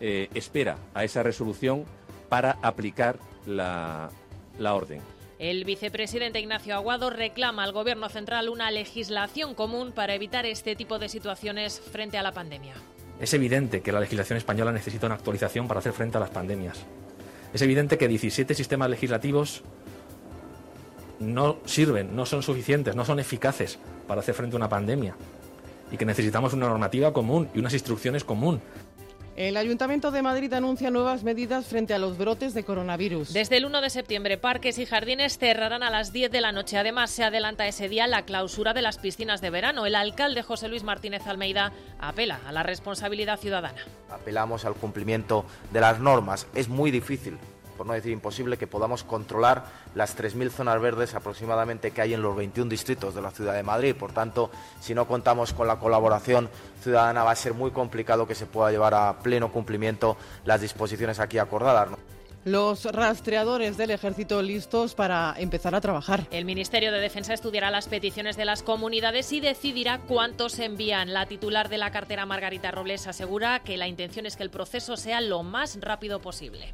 eh, espera a esa resolución para aplicar la, orden. El vicepresidente Ignacio Aguado reclama al Gobierno central una legislación común para evitar este tipo de situaciones frente a la pandemia. Es evidente que la legislación española necesita una actualización para hacer frente a las pandemias. Es evidente que 17 sistemas legislativos no sirven, no son suficientes, no son eficaces para hacer frente a una pandemia y que necesitamos una normativa común y unas instrucciones común el Ayuntamiento de Madrid anuncia nuevas medidas frente a los brotes de coronavirus. Desde el 1 de septiembre, parques y jardines cerrarán a las 10 de la noche. Además, se adelanta ese día la clausura de las piscinas de verano. El alcalde José Luis Martínez Almeida apela a la responsabilidad ciudadana. Apelamos al cumplimiento de las normas. Es muy difícil por no decir imposible, que podamos controlar las 3.000 zonas verdes aproximadamente que hay en los 21 distritos de la ciudad de Madrid. Por tanto, si no contamos con la colaboración ciudadana, va a ser muy complicado que se pueda llevar a pleno cumplimiento las disposiciones aquí acordadas. Los rastreadores del ejército listos para empezar a trabajar. El Ministerio de Defensa estudiará las peticiones de las comunidades y decidirá cuántos envían. La titular de la cartera, Margarita Robles, asegura que la intención es que el proceso sea lo más rápido posible.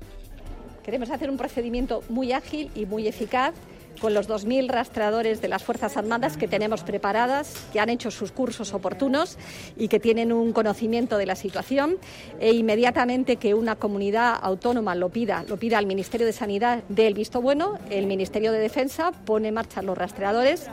Queremos hacer un procedimiento muy ágil y muy eficaz con los 2.000 rastreadores de las Fuerzas Armadas que tenemos preparadas, que han hecho sus cursos oportunos y que tienen un conocimiento de la situación. E inmediatamente que una comunidad autónoma lo pida, lo pida al Ministerio de Sanidad del visto bueno, el Ministerio de Defensa pone en marcha los rastreadores.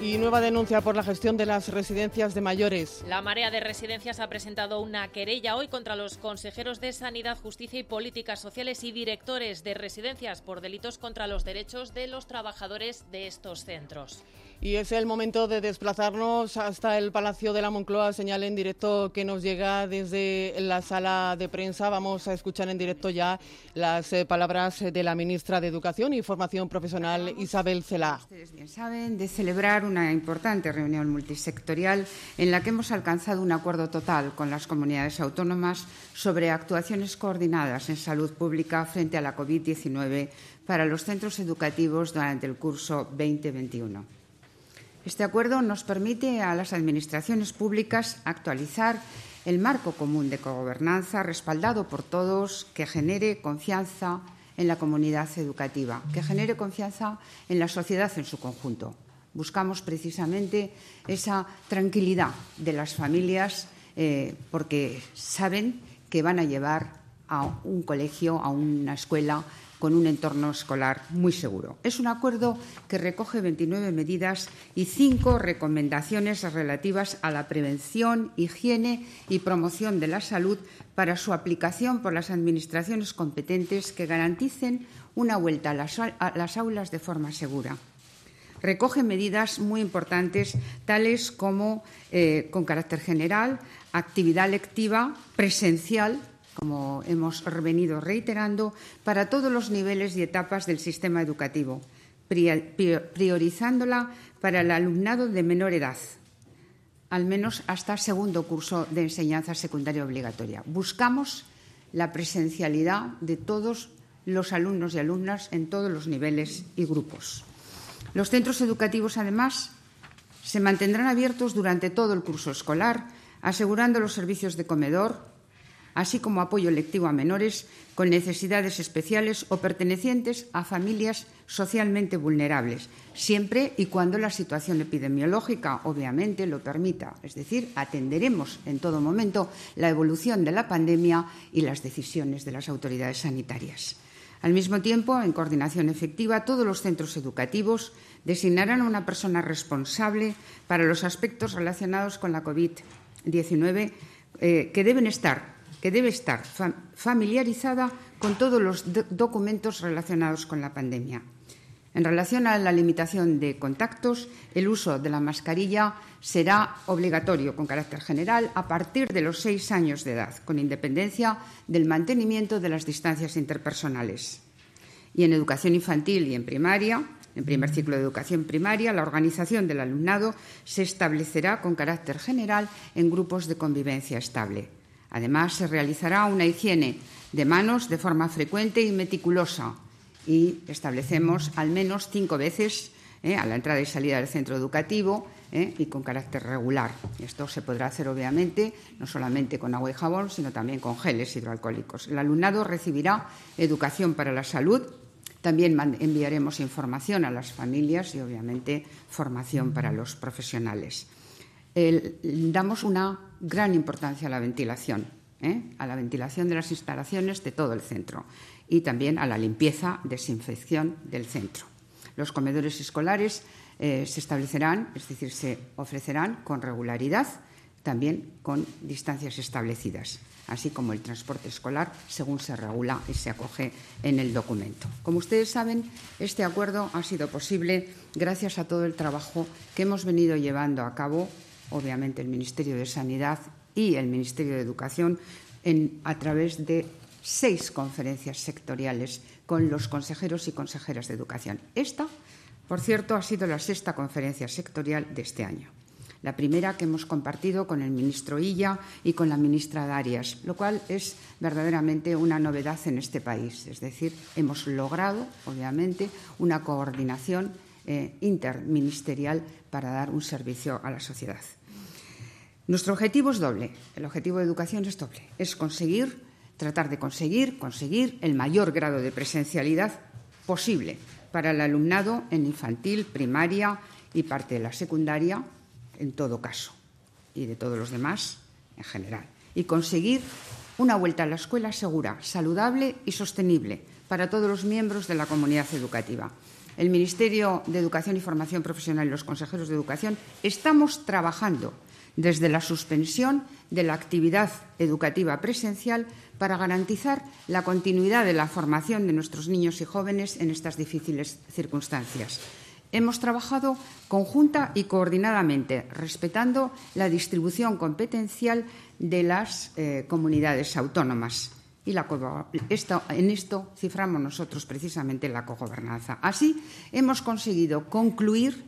Y nueva denuncia por la gestión de las residencias de mayores. La marea de residencias ha presentado una querella hoy contra los consejeros de Sanidad, Justicia y Políticas Sociales y directores de residencias por delitos contra los derechos de los trabajadores de estos centros. Y es el momento de desplazarnos hasta el Palacio de la Moncloa, señal en directo que nos llega desde la sala de prensa. Vamos a escuchar en directo ya las eh, palabras de la ministra de Educación y Formación Profesional, Isabel Celá. Ustedes bien saben de celebrar una importante reunión multisectorial en la que hemos alcanzado un acuerdo total con las comunidades autónomas sobre actuaciones coordinadas en salud pública frente a la COVID-19 para los centros educativos durante el curso 2021. Este acuerdo nos permite a las administraciones públicas actualizar el marco común de cogobernanza respaldado por todos que genere confianza en la comunidad educativa, que genere confianza en la sociedad en su conjunto. Buscamos precisamente esa tranquilidad de las familias eh, porque saben que van a llevar a un colegio, a una escuela con un entorno escolar muy seguro. Es un acuerdo que recoge 29 medidas y cinco recomendaciones relativas a la prevención, higiene y promoción de la salud para su aplicación por las administraciones competentes que garanticen una vuelta a las, aulas de forma segura recoge medidas muy importantes, tales como, eh, con carácter general, actividad lectiva presencial como hemos venido reiterando, para todos los niveles y etapas del sistema educativo, priorizándola para el alumnado de menor edad, al menos hasta segundo curso de enseñanza secundaria obligatoria. Buscamos la presencialidad de todos los alumnos y alumnas en todos los niveles y grupos. Los centros educativos, además, se mantendrán abiertos durante todo el curso escolar, asegurando los servicios de comedor, así como apoyo lectivo a menores con necesidades especiales o pertenecientes a familias socialmente vulnerables, siempre y cuando la situación epidemiológica obviamente lo permita. Es decir, atenderemos en todo momento la evolución de la pandemia y las decisiones de las autoridades sanitarias. Al mismo tiempo, en coordinación efectiva, todos los centros educativos designarán a una persona responsable para los aspectos relacionados con la COVID-19 eh, que deben estar que debe estar familiarizada con todos los documentos relacionados con la pandemia. En relación a la limitación de contactos, el uso de la mascarilla será obligatorio con carácter general a partir de los seis años de edad, con independencia del mantenimiento de las distancias interpersonales. Y en educación infantil y en primaria, en primer ciclo de educación primaria, la organización del alumnado se establecerá con carácter general en grupos de convivencia estable. Además, se realizará una higiene de manos de forma frecuente y meticulosa y establecemos al menos cinco veces eh, a la entrada y salida del centro educativo eh, y con carácter regular. Esto se podrá hacer, obviamente, no solamente con agua y jabón, sino también con geles hidroalcohólicos. El alumnado recibirá educación para la salud. También enviaremos información a las familias y, obviamente, formación para los profesionales damos una gran importancia a la ventilación, ¿eh? a la ventilación de las instalaciones de todo el centro y también a la limpieza, desinfección del centro. Los comedores escolares eh, se establecerán, es decir, se ofrecerán con regularidad, también con distancias establecidas, así como el transporte escolar según se regula y se acoge en el documento. Como ustedes saben, este acuerdo ha sido posible gracias a todo el trabajo que hemos venido llevando a cabo obviamente el Ministerio de Sanidad y el Ministerio de Educación a través de seis conferencias sectoriales con los consejeros y consejeras de educación. Esta, por cierto, ha sido la sexta conferencia sectorial de este año. La primera que hemos compartido con el ministro Illa y con la ministra Darias, lo cual es verdaderamente una novedad en este país. Es decir, hemos logrado, obviamente, una coordinación eh, interministerial para dar un servicio a la sociedad. Nuestro objetivo es doble. El objetivo de educación es doble. Es conseguir, tratar de conseguir, conseguir el mayor grado de presencialidad posible para el alumnado en infantil, primaria y parte de la secundaria, en todo caso, y de todos los demás en general. Y conseguir una vuelta a la escuela segura, saludable y sostenible para todos los miembros de la comunidad educativa. El Ministerio de Educación y Formación Profesional y los consejeros de educación estamos trabajando desde la suspensión de la actividad educativa presencial para garantizar la continuidad de la formación de nuestros niños y jóvenes en estas difíciles circunstancias. Hemos trabajado conjunta y coordinadamente, respetando la distribución competencial de las eh, comunidades autónomas. Y en esto ciframos nosotros precisamente la cogobernanza. Así, hemos conseguido concluir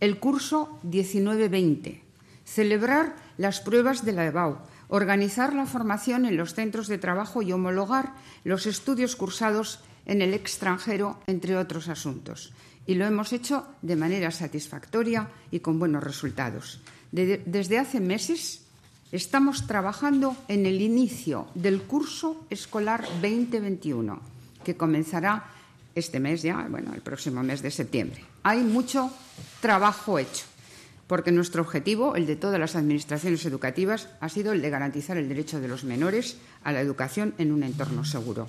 el curso 19-20 celebrar las pruebas de la EBAU, organizar la formación en los centros de trabajo y homologar los estudios cursados en el extranjero, entre otros asuntos. Y lo hemos hecho de manera satisfactoria y con buenos resultados. desde hace meses estamos trabajando en el inicio del curso escolar 2021 que comenzará este mes ya, bueno, el próximo mes de septiembre. Hay mucho trabajo hecho, porque nuestro objetivo, el de todas las administraciones educativas, ha sido el de garantizar el derecho de los menores a la educación en un entorno seguro.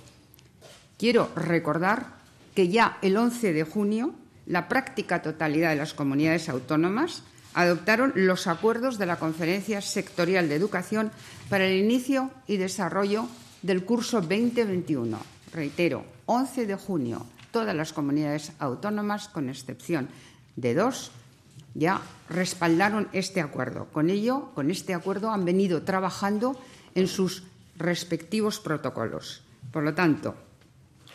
Quiero recordar que ya el 11 de junio la práctica totalidad de las comunidades autónomas adoptaron los acuerdos de la Conferencia Sectorial de Educación para el inicio y desarrollo del curso 2021. Reitero, 11 de junio, todas las comunidades autónomas, con excepción de dos, ya respaldaron este acuerdo. Con ello, con este acuerdo, han venido trabajando en sus respectivos protocolos. Por lo tanto,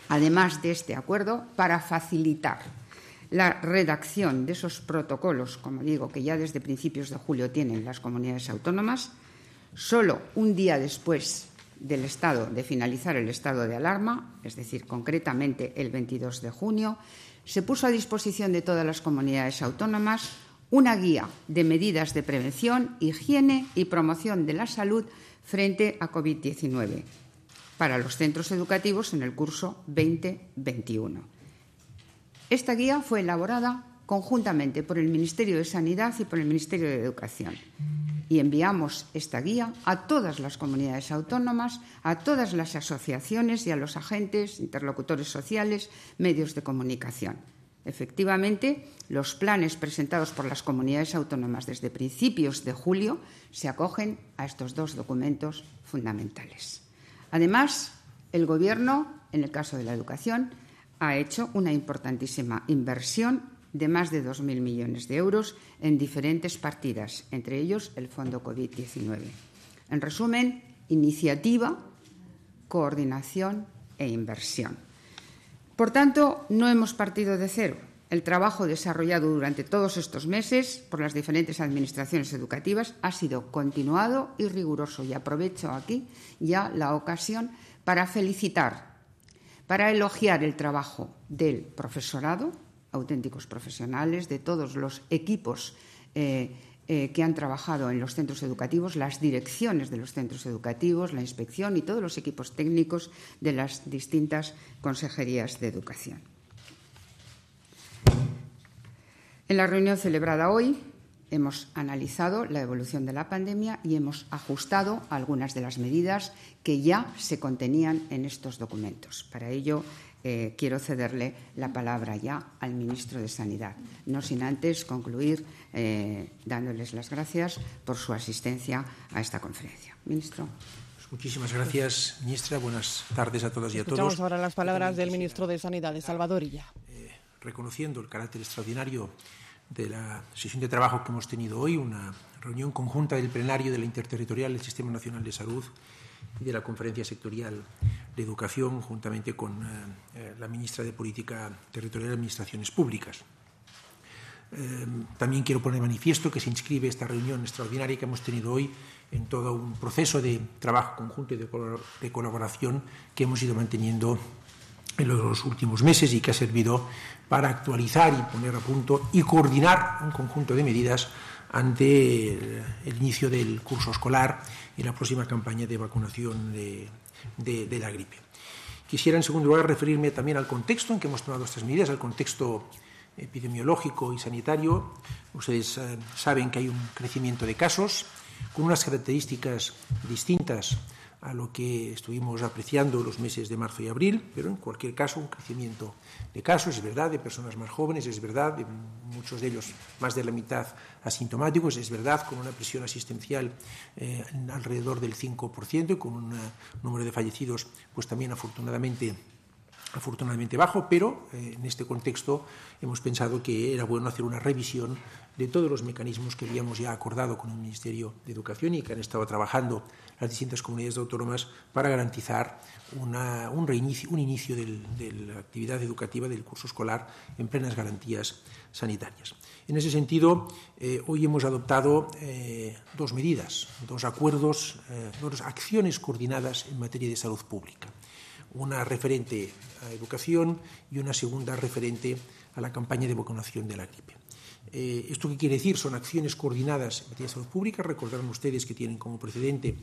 además de este acuerdo, para facilitar la redacción de esos protocolos, como digo, que ya desde principios de julio tienen las comunidades autónomas, solo un día después del estado de finalizar el estado de alarma, es decir, concretamente el 22 de junio, se puso a disposición de todas las comunidades autónomas una guía de medidas de prevención, higiene y promoción de la salud frente a COVID-19 para los centros educativos en el curso 2021. Esta guía fue elaborada conjuntamente por el Ministerio de Sanidad y por el Ministerio de Educación. Y enviamos esta guía a todas las comunidades autónomas, a todas las asociaciones y a los agentes, interlocutores sociales, medios de comunicación. Efectivamente, los planes presentados por las comunidades autónomas desde principios de julio se acogen a estos dos documentos fundamentales. Además, el Gobierno, en el caso de la educación, ha hecho una importantísima inversión de más de 2.000 millones de euros en diferentes partidas, entre ellos el Fondo COVID-19. En resumen, iniciativa, coordinación e inversión. Por tanto, no hemos partido de cero. El trabajo desarrollado durante todos estos meses por las diferentes administraciones educativas ha sido continuado y riguroso. Y aprovecho aquí ya la ocasión para felicitar para elogiar el trabajo del profesorado, auténticos profesionales, de todos los equipos eh, eh, que han trabajado en los centros educativos, las direcciones de los centros educativos, la inspección y todos los equipos técnicos de las distintas consejerías de educación. En la reunión celebrada hoy, hemos analizado la evolución de la pandemia y hemos ajustado algunas de las medidas que ya se contenían en estos documentos. Para ello, eh, quiero cederle la palabra ya al ministro de Sanidad, no sin antes concluir eh, dándoles las gracias por su asistencia a esta conferencia. Ministro. Pues muchísimas gracias, ministra. Buenas tardes a todas y a todos. Escuchamos ahora las palabras del ministro de Sanidad, de Salvador Illa. Eh, reconociendo el carácter extraordinario de la sesión de trabajo que hemos tenido hoy, una reunión conjunta del plenario de la Interterritorial del Sistema Nacional de Salud y de la Conferencia Sectorial de Educación, juntamente con eh, eh, la ministra de Política Territorial y Administraciones Públicas. Eh, también quiero poner manifiesto que se inscribe esta reunión extraordinaria que hemos tenido hoy en todo un proceso de trabajo conjunto y de colaboración que hemos ido manteniendo en los últimos meses y que ha servido para actualizar y poner a punto y coordinar un conjunto de medidas ante el, inicio del curso escolar y la próxima campaña de vacunación de, la gripe. Quisiera, en segundo lugar, referirme también al contexto en que hemos tomado estas medidas, al contexto epidemiológico y sanitario. Ustedes eh, saben que hay un crecimiento de casos con unas características distintas a lo que estuvimos apreciando los meses de marzo y abril, pero en cualquier caso un crecimiento de casos, es verdad, de personas más jóvenes, es verdad, de muchos de ellos más de la mitad asintomáticos, es verdad, con una presión asistencial eh, alrededor del 5% y con un eh, número de fallecidos pues también afortunadamente afortunadamente bajo, pero eh, en este contexto hemos pensado que era bueno hacer una revisión de todos los mecanismos que habíamos ya acordado con el Ministerio de Educación y que han estado trabajando las distintas comunidades autónomas para garantizar un, reinicio, un inicio de la actividad educativa del curso escolar en plenas garantías sanitarias. En ese sentido, eh, hoy hemos adoptado eh, dos medidas, dos acuerdos, dos acciones coordinadas en materia de salud pública una referente a educación y una segunda referente a la campaña de vacunación de la gripe. Eh, ¿Esto qué quiere decir? Son acciones coordinadas en materia de salud pública. Recordarán ustedes que tienen como precedente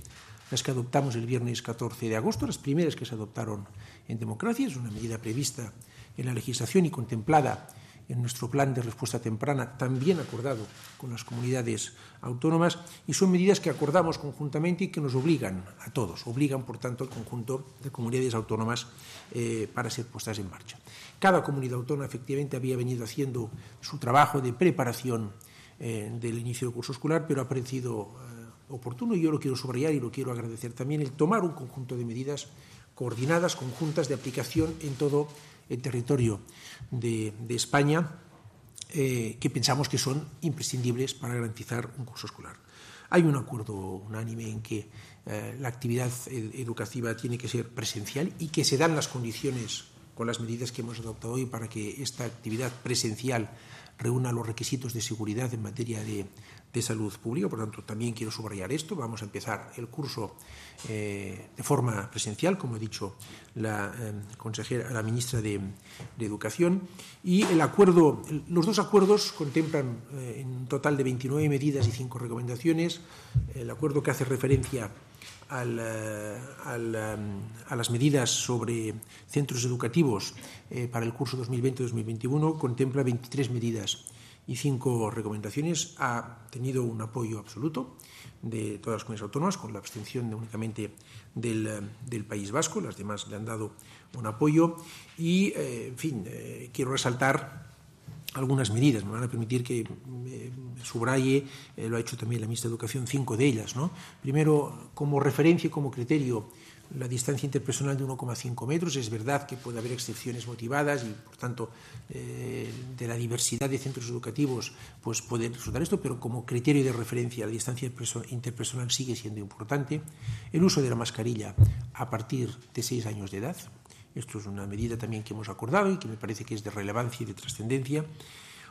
las que adoptamos el viernes 14 de agosto, las primeras que se adoptaron en democracia. Es una medida prevista en la legislación y contemplada en nuestro plan de respuesta temprana, también acordado con las comunidades autónomas, y son medidas que acordamos conjuntamente y que nos obligan a todos, obligan, por tanto, al conjunto de comunidades autónomas eh, para ser puestas en marcha. Cada comunidad autónoma, efectivamente, había venido haciendo su trabajo de preparación eh, del inicio del curso escolar, pero ha parecido eh, oportuno, y yo lo quiero subrayar y lo quiero agradecer también, el tomar un conjunto de medidas coordinadas, conjuntas, de aplicación en todo el territorio de, España, eh, que pensamos que son imprescindibles para garantizar un curso escolar. Hay un acuerdo unánime en que eh, la actividad ed educativa tiene que ser presencial y que se dan las condiciones con las medidas que hemos adoptado hoy para que esta actividad presencial reúna los requisitos de seguridad en materia de, de salud pública. Por tanto, también quiero subrayar esto. Vamos a empezar el curso eh, de forma presencial, como ha dicho la eh, consejera, la ministra de, Educación. Y el acuerdo, los dos acuerdos contemplan eh, en un total de 29 medidas y 5 recomendaciones. El acuerdo que hace referencia a las medidas sobre centros educativos para el curso 2020-2021 contempla 23 medidas y cinco recomendaciones. Ha tenido un apoyo absoluto de todas las comunidades autónomas, con la abstención únicamente del, País Vasco. Las demás le han dado un apoyo. Y, eh, en fin, eh, quiero resaltar algunas medidas. Me van a permitir que eh, subraye, lo ha hecho también la ministra de Educación, cinco de ellas. ¿no? Primero, como referencia y como criterio, la distancia interpersonal de 1,5 metros. Es verdad que puede haber excepciones motivadas y, por tanto, eh, de la diversidad de centros educativos pues puede resultar esto, pero como criterio de referencia la distancia interpersonal sigue siendo importante. El uso de la mascarilla a partir de seis años de edad. Esto es una medida también que hemos acordado y que me parece que es de relevancia y de trascendencia.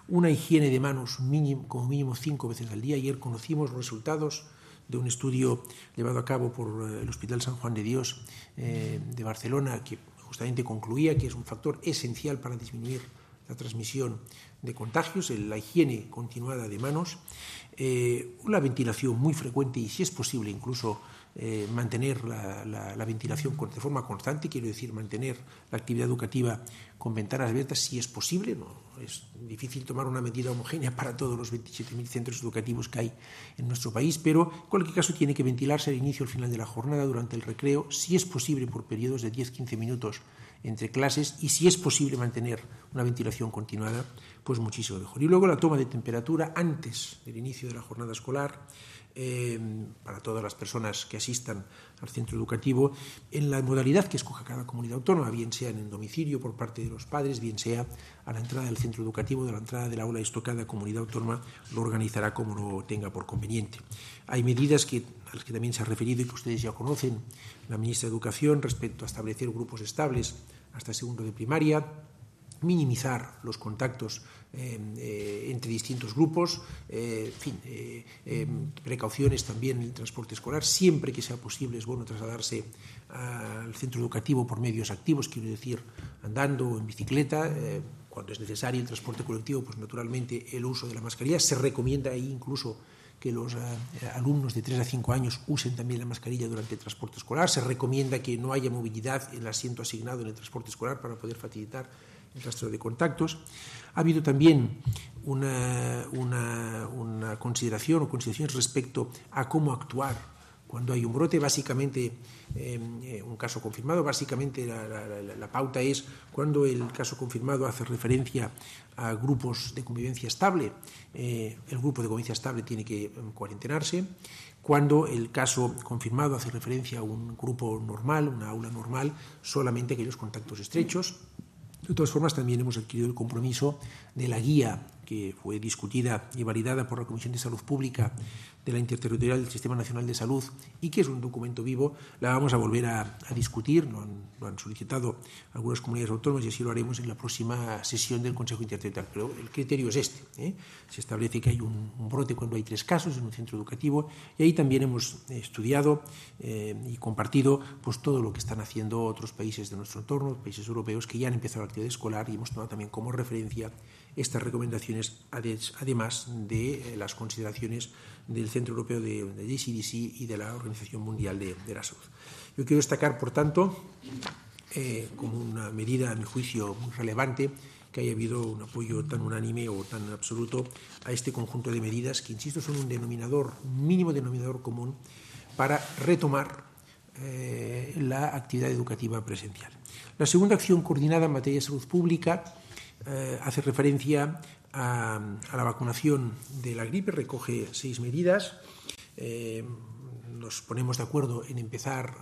Una higiene de manos mínimo, como mínimo cinco veces al día. Ayer conocimos los resultados de un estudio llevado a cabo por eh, el Hospital San Juan de Dios eh, de Barcelona que justamente concluía que es un factor esencial para disminuir la transmisión de contagios, la higiene continuada de manos, eh, una ventilación muy frecuente y, si es posible, incluso eh, mantener la, la, la, ventilación de forma constante, quiero decir, mantener la actividad educativa con ventanas abiertas si es posible. No, es difícil tomar una medida homogénea para todos los 27.000 centros educativos que hay en nuestro país, pero en cualquier caso tiene que ventilarse al inicio y al final de la jornada, durante el recreo, si es posible por periodos de 10-15 minutos entre clases y si es posible mantener una ventilación continuada, pues muchísimo mejor. Y luego la toma de temperatura antes del inicio de la jornada escolar eh, para todas las personas que asistan al centro educativo en la modalidad que escoja cada comunidad autónoma, bien sea en el domicilio por parte de los padres, bien sea a la entrada del centro educativo, de la entrada del aula, esto cada comunidad autónoma lo organizará como lo tenga por conveniente. Hay medidas que, a las que también se ha referido y que ustedes ya conocen, la ministra de Educación respecto a establecer grupos estables hasta segundo de primaria, minimizar los contactos eh, eh, entre distintos grupos, eh, fin, eh, precauciones también en el transporte escolar. Siempre que sea posible es bueno trasladarse al centro educativo por medios activos, quiero decir, andando o en bicicleta. Cuando es necesario el transporte colectivo, pues naturalmente el uso de la mascarilla. Se recomienda ahí incluso que los alumnos de 3 a 5 años usen también la mascarilla durante el transporte escolar. Se recomienda que no haya movilidad en el asiento asignado en el transporte escolar para poder facilitar el rastro de contactos. Ha habido también una, consideración o consideraciones respecto a cómo actuar cuando hay un brote, básicamente, eh, un caso confirmado, básicamente la, pauta es cuando el caso confirmado hace referencia a grupos de convivencia estable, eh, el grupo de convivencia estable tiene que cuarentenarse. Cuando el caso confirmado hace referencia a un grupo normal, una aula normal, solamente aquellos contactos estrechos. De todas formas, también hemos adquirido el compromiso de la guía que fue discutida y validada por la Comisión de Salud Pública de la Interterritorial del Sistema Nacional de Salud y que es un documento vivo, la vamos a volver a, discutir. Lo han, solicitado algunas comunidades autónomas y así lo haremos en la próxima sesión del Consejo Interterritorial. Pero el criterio es este. ¿eh? Se establece que hay un, un, brote cuando hay tres casos en un centro educativo y ahí también hemos estudiado eh, y compartido pues, todo lo que están haciendo otros países de nuestro entorno, países europeos que ya han empezado la actividad escolar y hemos tomado también como referencia estas recomendaciones, además de las consideraciones del Centro Europeo de, de y de la Organización Mundial de, de la Salud. Yo quiero destacar, por tanto, eh, como una medida, a mi juicio, muy relevante, que haya habido un apoyo tan unánime o tan absoluto a este conjunto de medidas que, insisto, son un denominador, un mínimo denominador común para retomar eh, la actividad educativa presencial. La segunda acción coordinada en materia de salud pública eh, hace referencia a, la vacunación de la gripe, recoge seis medidas. Eh, nos ponemos de acuerdo en empezar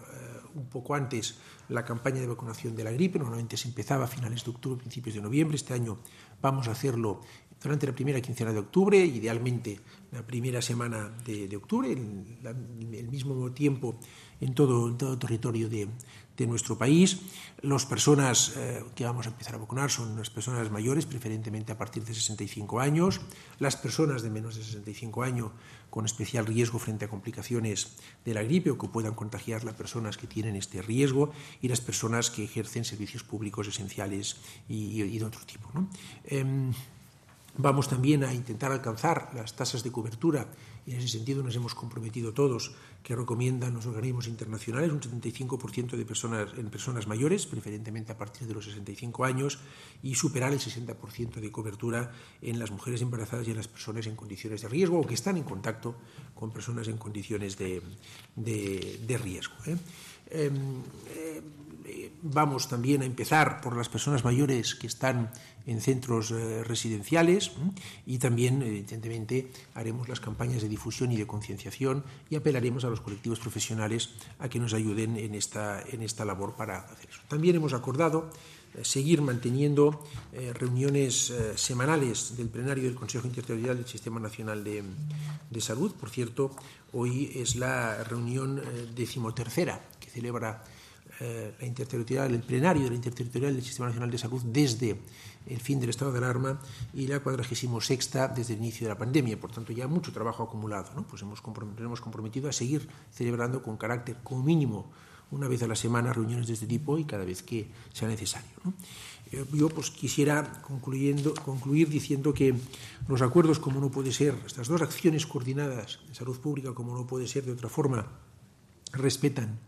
un poco antes la campaña de vacunación de la gripe. Normalmente se empezaba a finales de octubre, principios de noviembre. Este año vamos a hacerlo durante la primera quincena de octubre, idealmente la primera semana de, de octubre, el, la, el, mismo tiempo en todo, en todo territorio de, de nuestro país. Las personas eh, que vamos a empezar a vacunar son las personas mayores, preferentemente a partir de 65 años, las personas de menos de 65 años con especial riesgo frente a complicaciones de la gripe o que puedan contagiar las personas que tienen este riesgo y las personas que ejercen servicios públicos esenciales y, y de otro tipo. ¿no? Eh, Vamos también a intentar alcanzar las tasas de cobertura y en ese sentido nos hemos comprometido todos que recomiendan los organismos internacionales un 75% de personas, en personas mayores, preferentemente a partir de los 65 años, y superar el 60% de cobertura en las mujeres embarazadas y en las personas en condiciones de riesgo o que están en contacto con personas en condiciones de, de, riesgo. ¿eh? Eh, eh, vamos también a empezar por las personas mayores que están en centros eh, residenciales y también, evidentemente, haremos las campañas de difusión y de concienciación y apelaremos a los colectivos profesionales a que nos ayuden en esta, en esta labor para hacer eso. También hemos acordado seguir manteniendo eh, reuniones eh, semanales del plenario del Consejo Interterritorial del Sistema Nacional de, Salud. Por cierto, hoy es la reunión eh, decimotercera que celebra eh, la interterritorial, el plenario de la interterritorial del Sistema Nacional de Salud desde el fin del estado de alarma y la cuadragésimo sexta desde el inicio de la pandemia. Por tanto, ya mucho trabajo acumulado. ¿no? Pues hemos comprometido, hemos comprometido a seguir celebrando con carácter, como mínimo, una vez a la semana reuniones de este tipo y cada vez que sea necesario. ¿no? Yo pues, quisiera concluyendo, concluir diciendo que los acuerdos, como no puede ser, estas dos acciones coordinadas de salud pública, como no puede ser de otra forma, respetan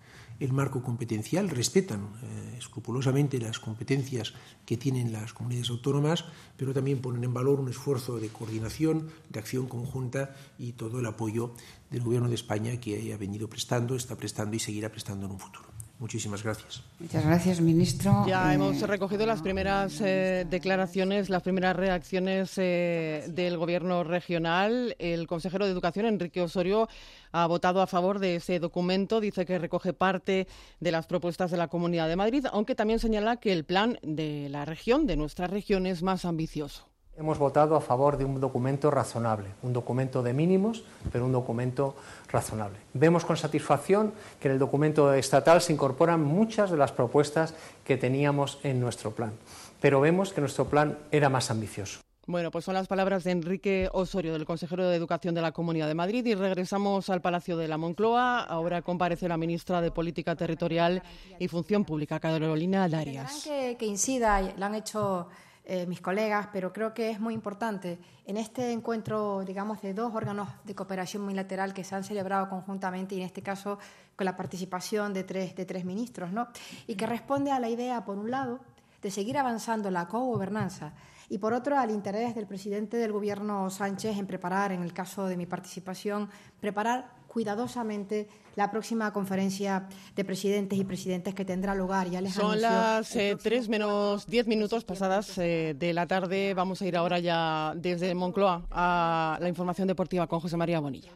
el marco competencial, respetan eh, escrupulosamente las competencias que tienen las comunidades autónomas, pero también ponen en valor un esfuerzo de coordinación, de acción conjunta y todo el apoyo del Gobierno de España que ha venido prestando, está prestando y seguirá prestando en un futuro. Muchísimas gracias. Muchas gracias, ministro. Ya eh... hemos recogido las primeras eh, declaraciones, las primeras reacciones eh, del Gobierno regional. El consejero de Educación, Enrique Osorio, ha votado a favor de ese documento. Dice que recoge parte de las propuestas de la Comunidad de Madrid, aunque también señala que el plan de la región, de nuestra región, es más ambicioso. Hemos votado a favor de un documento razonable, un documento de mínimos, pero un documento razonable. Vemos con satisfacción que en el documento estatal se incorporan muchas de las propuestas que teníamos en nuestro plan, pero vemos que nuestro plan era más ambicioso. Bueno, pues son las palabras de Enrique Osorio, del consejero de Educación de la Comunidad de Madrid, y regresamos al Palacio de la Moncloa. Ahora comparece la ministra de Política Territorial y Función Pública, Carolina Darias. Que, que incida, lo han hecho eh, mis colegas, pero creo que es muy importante en este encuentro, digamos, de dos órganos de cooperación bilateral que se han celebrado conjuntamente y en este caso con la participación de tres, de tres ministros, ¿no? Y que responde a la idea, por un lado, de seguir avanzando la cogobernanza y por otro al interés del presidente del Gobierno Sánchez en preparar, en el caso de mi participación, preparar cuidadosamente la próxima conferencia de presidentes y presidentes que tendrá lugar. Ya les Son las eh, tres menos diez minutos pasadas eh, de la tarde. Vamos a ir ahora ya desde Moncloa a la información deportiva con José María Bonilla.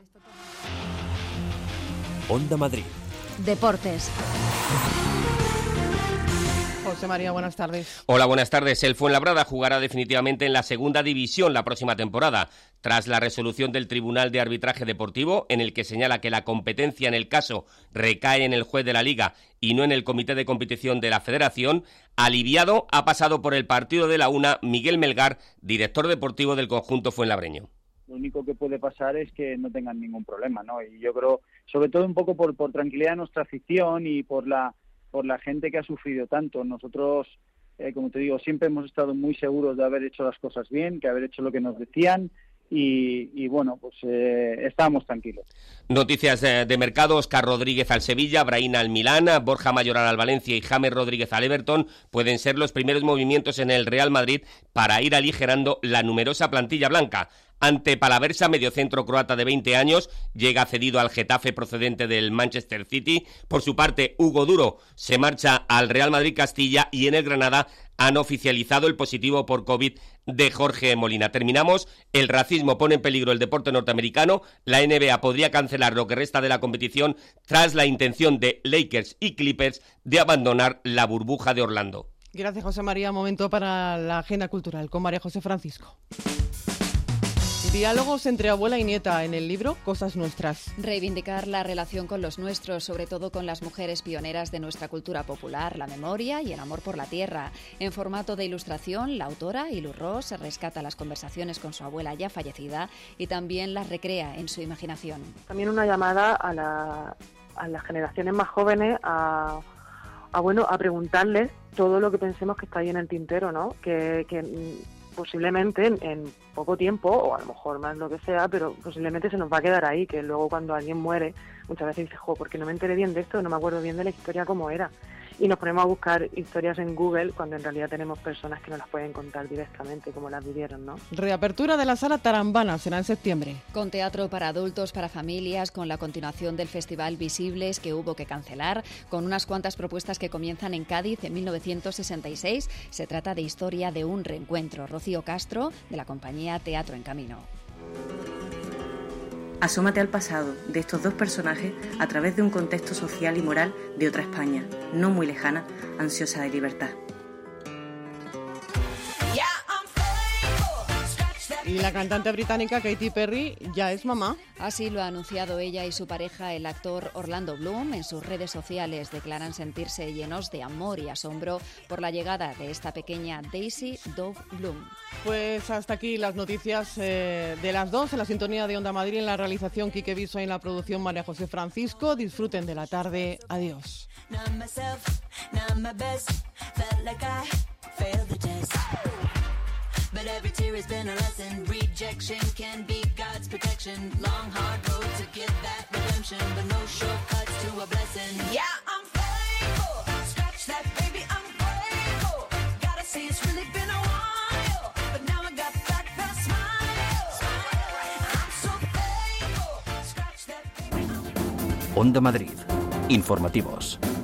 Onda Madrid. Deportes. José María, buenas tardes. Hola, buenas tardes. El Fuenlabrada jugará definitivamente en la segunda división la próxima temporada, tras la resolución del Tribunal de Arbitraje Deportivo, en el que señala que la competencia en el caso recae en el juez de la Liga y no en el Comité de Competición de la Federación. Aliviado ha pasado por el partido de la UNA Miguel Melgar, director deportivo del conjunto Fuenlabreño lo único que puede pasar es que no tengan ningún problema, ¿no? Y yo creo, sobre todo un poco por, por tranquilidad de nuestra afición y por la por la gente que ha sufrido tanto. Nosotros Eh, como te digo, siempre hemos estado muy seguros de haber hecho las cosas bien, que haber hecho lo que nos decían y, bueno, pues eh, estábamos tranquilos. Noticias de, mercado, Oscar Rodríguez al Sevilla, Braina al Milán, Borja Mayoral al Valencia y James Rodríguez al Everton pueden ser los primeros movimientos en el Real Madrid para ir aligerando la numerosa plantilla blanca. Ante Palaversa, mediocentro croata de 20 años, llega cedido al Getafe procedente del Manchester City. Por su parte, Hugo Duro se marcha al Real Madrid Castilla y en el Granada han oficializado el positivo por COVID de Jorge Molina. Terminamos. El racismo pone en peligro el deporte norteamericano. La NBA podría cancelar lo que resta de la competición tras la intención de Lakers y Clippers de abandonar la burbuja de Orlando. Gracias, José María. Momento para la agenda cultural con María José Francisco. Diálogos entre abuela y nieta en el libro Cosas Nuestras. Reivindicar la relación con los nuestros, sobre todo con las mujeres pioneras de nuestra cultura popular, la memoria y el amor por la tierra. En formato de ilustración, la autora, Ilu Ross, rescata las conversaciones con su abuela ya fallecida y también las recrea en su imaginación. También una llamada a, las generaciones más jóvenes a, bueno, a preguntarles todo lo que pensemos que está ahí en el tintero, ¿no? que posiblemente en, poco tiempo, o a lo mejor más lo que sea, pero posiblemente se nos va a quedar ahí, que luego cuando alguien muere, muchas veces dice, jo, porque no me enteré bien de esto, no me acuerdo bien de la historia como era y nos ponemos a buscar historias en Google cuando en realidad tenemos personas que nos las pueden contar directamente como las vivieron, ¿no? Reapertura de la sala Tarambana será en septiembre. Con teatro para adultos, para familias, con la continuación del Festival Visibles que hubo que cancelar, con unas cuantas propuestas que comienzan en Cádiz en 1966. Se trata de historia de un reencuentro. Rocío Castro, de la compañía Teatro en Camino. Asómate al pasado de estos dos personajes a través de un contexto social y moral de otra España, no muy lejana, ansiosa de libertad. Y la cantante británica Katy Perry ya es mamá. Así lo ha anunciado ella y su pareja, el actor Orlando Bloom. En sus redes sociales declaran sentirse llenos de amor y asombro por la llegada de esta pequeña Daisy Dove Bloom. Pues hasta aquí las noticias eh, de las dos en la sintonía de Onda Madrid, en la realización Quique Viso y en la producción María José Francisco. Disfruten de la tarde. Adiós. But every tear has been a lesson. Rejection can be God's protection. Long, hard road to get that redemption, but no shortcuts to a blessing. Yeah, I'm faithful. Scratch that, baby, I'm grateful. Gotta say, it's really been a while, but now I got back that smile. I'm so faithful. Scratch that, baby. Onda Madrid. Informativos.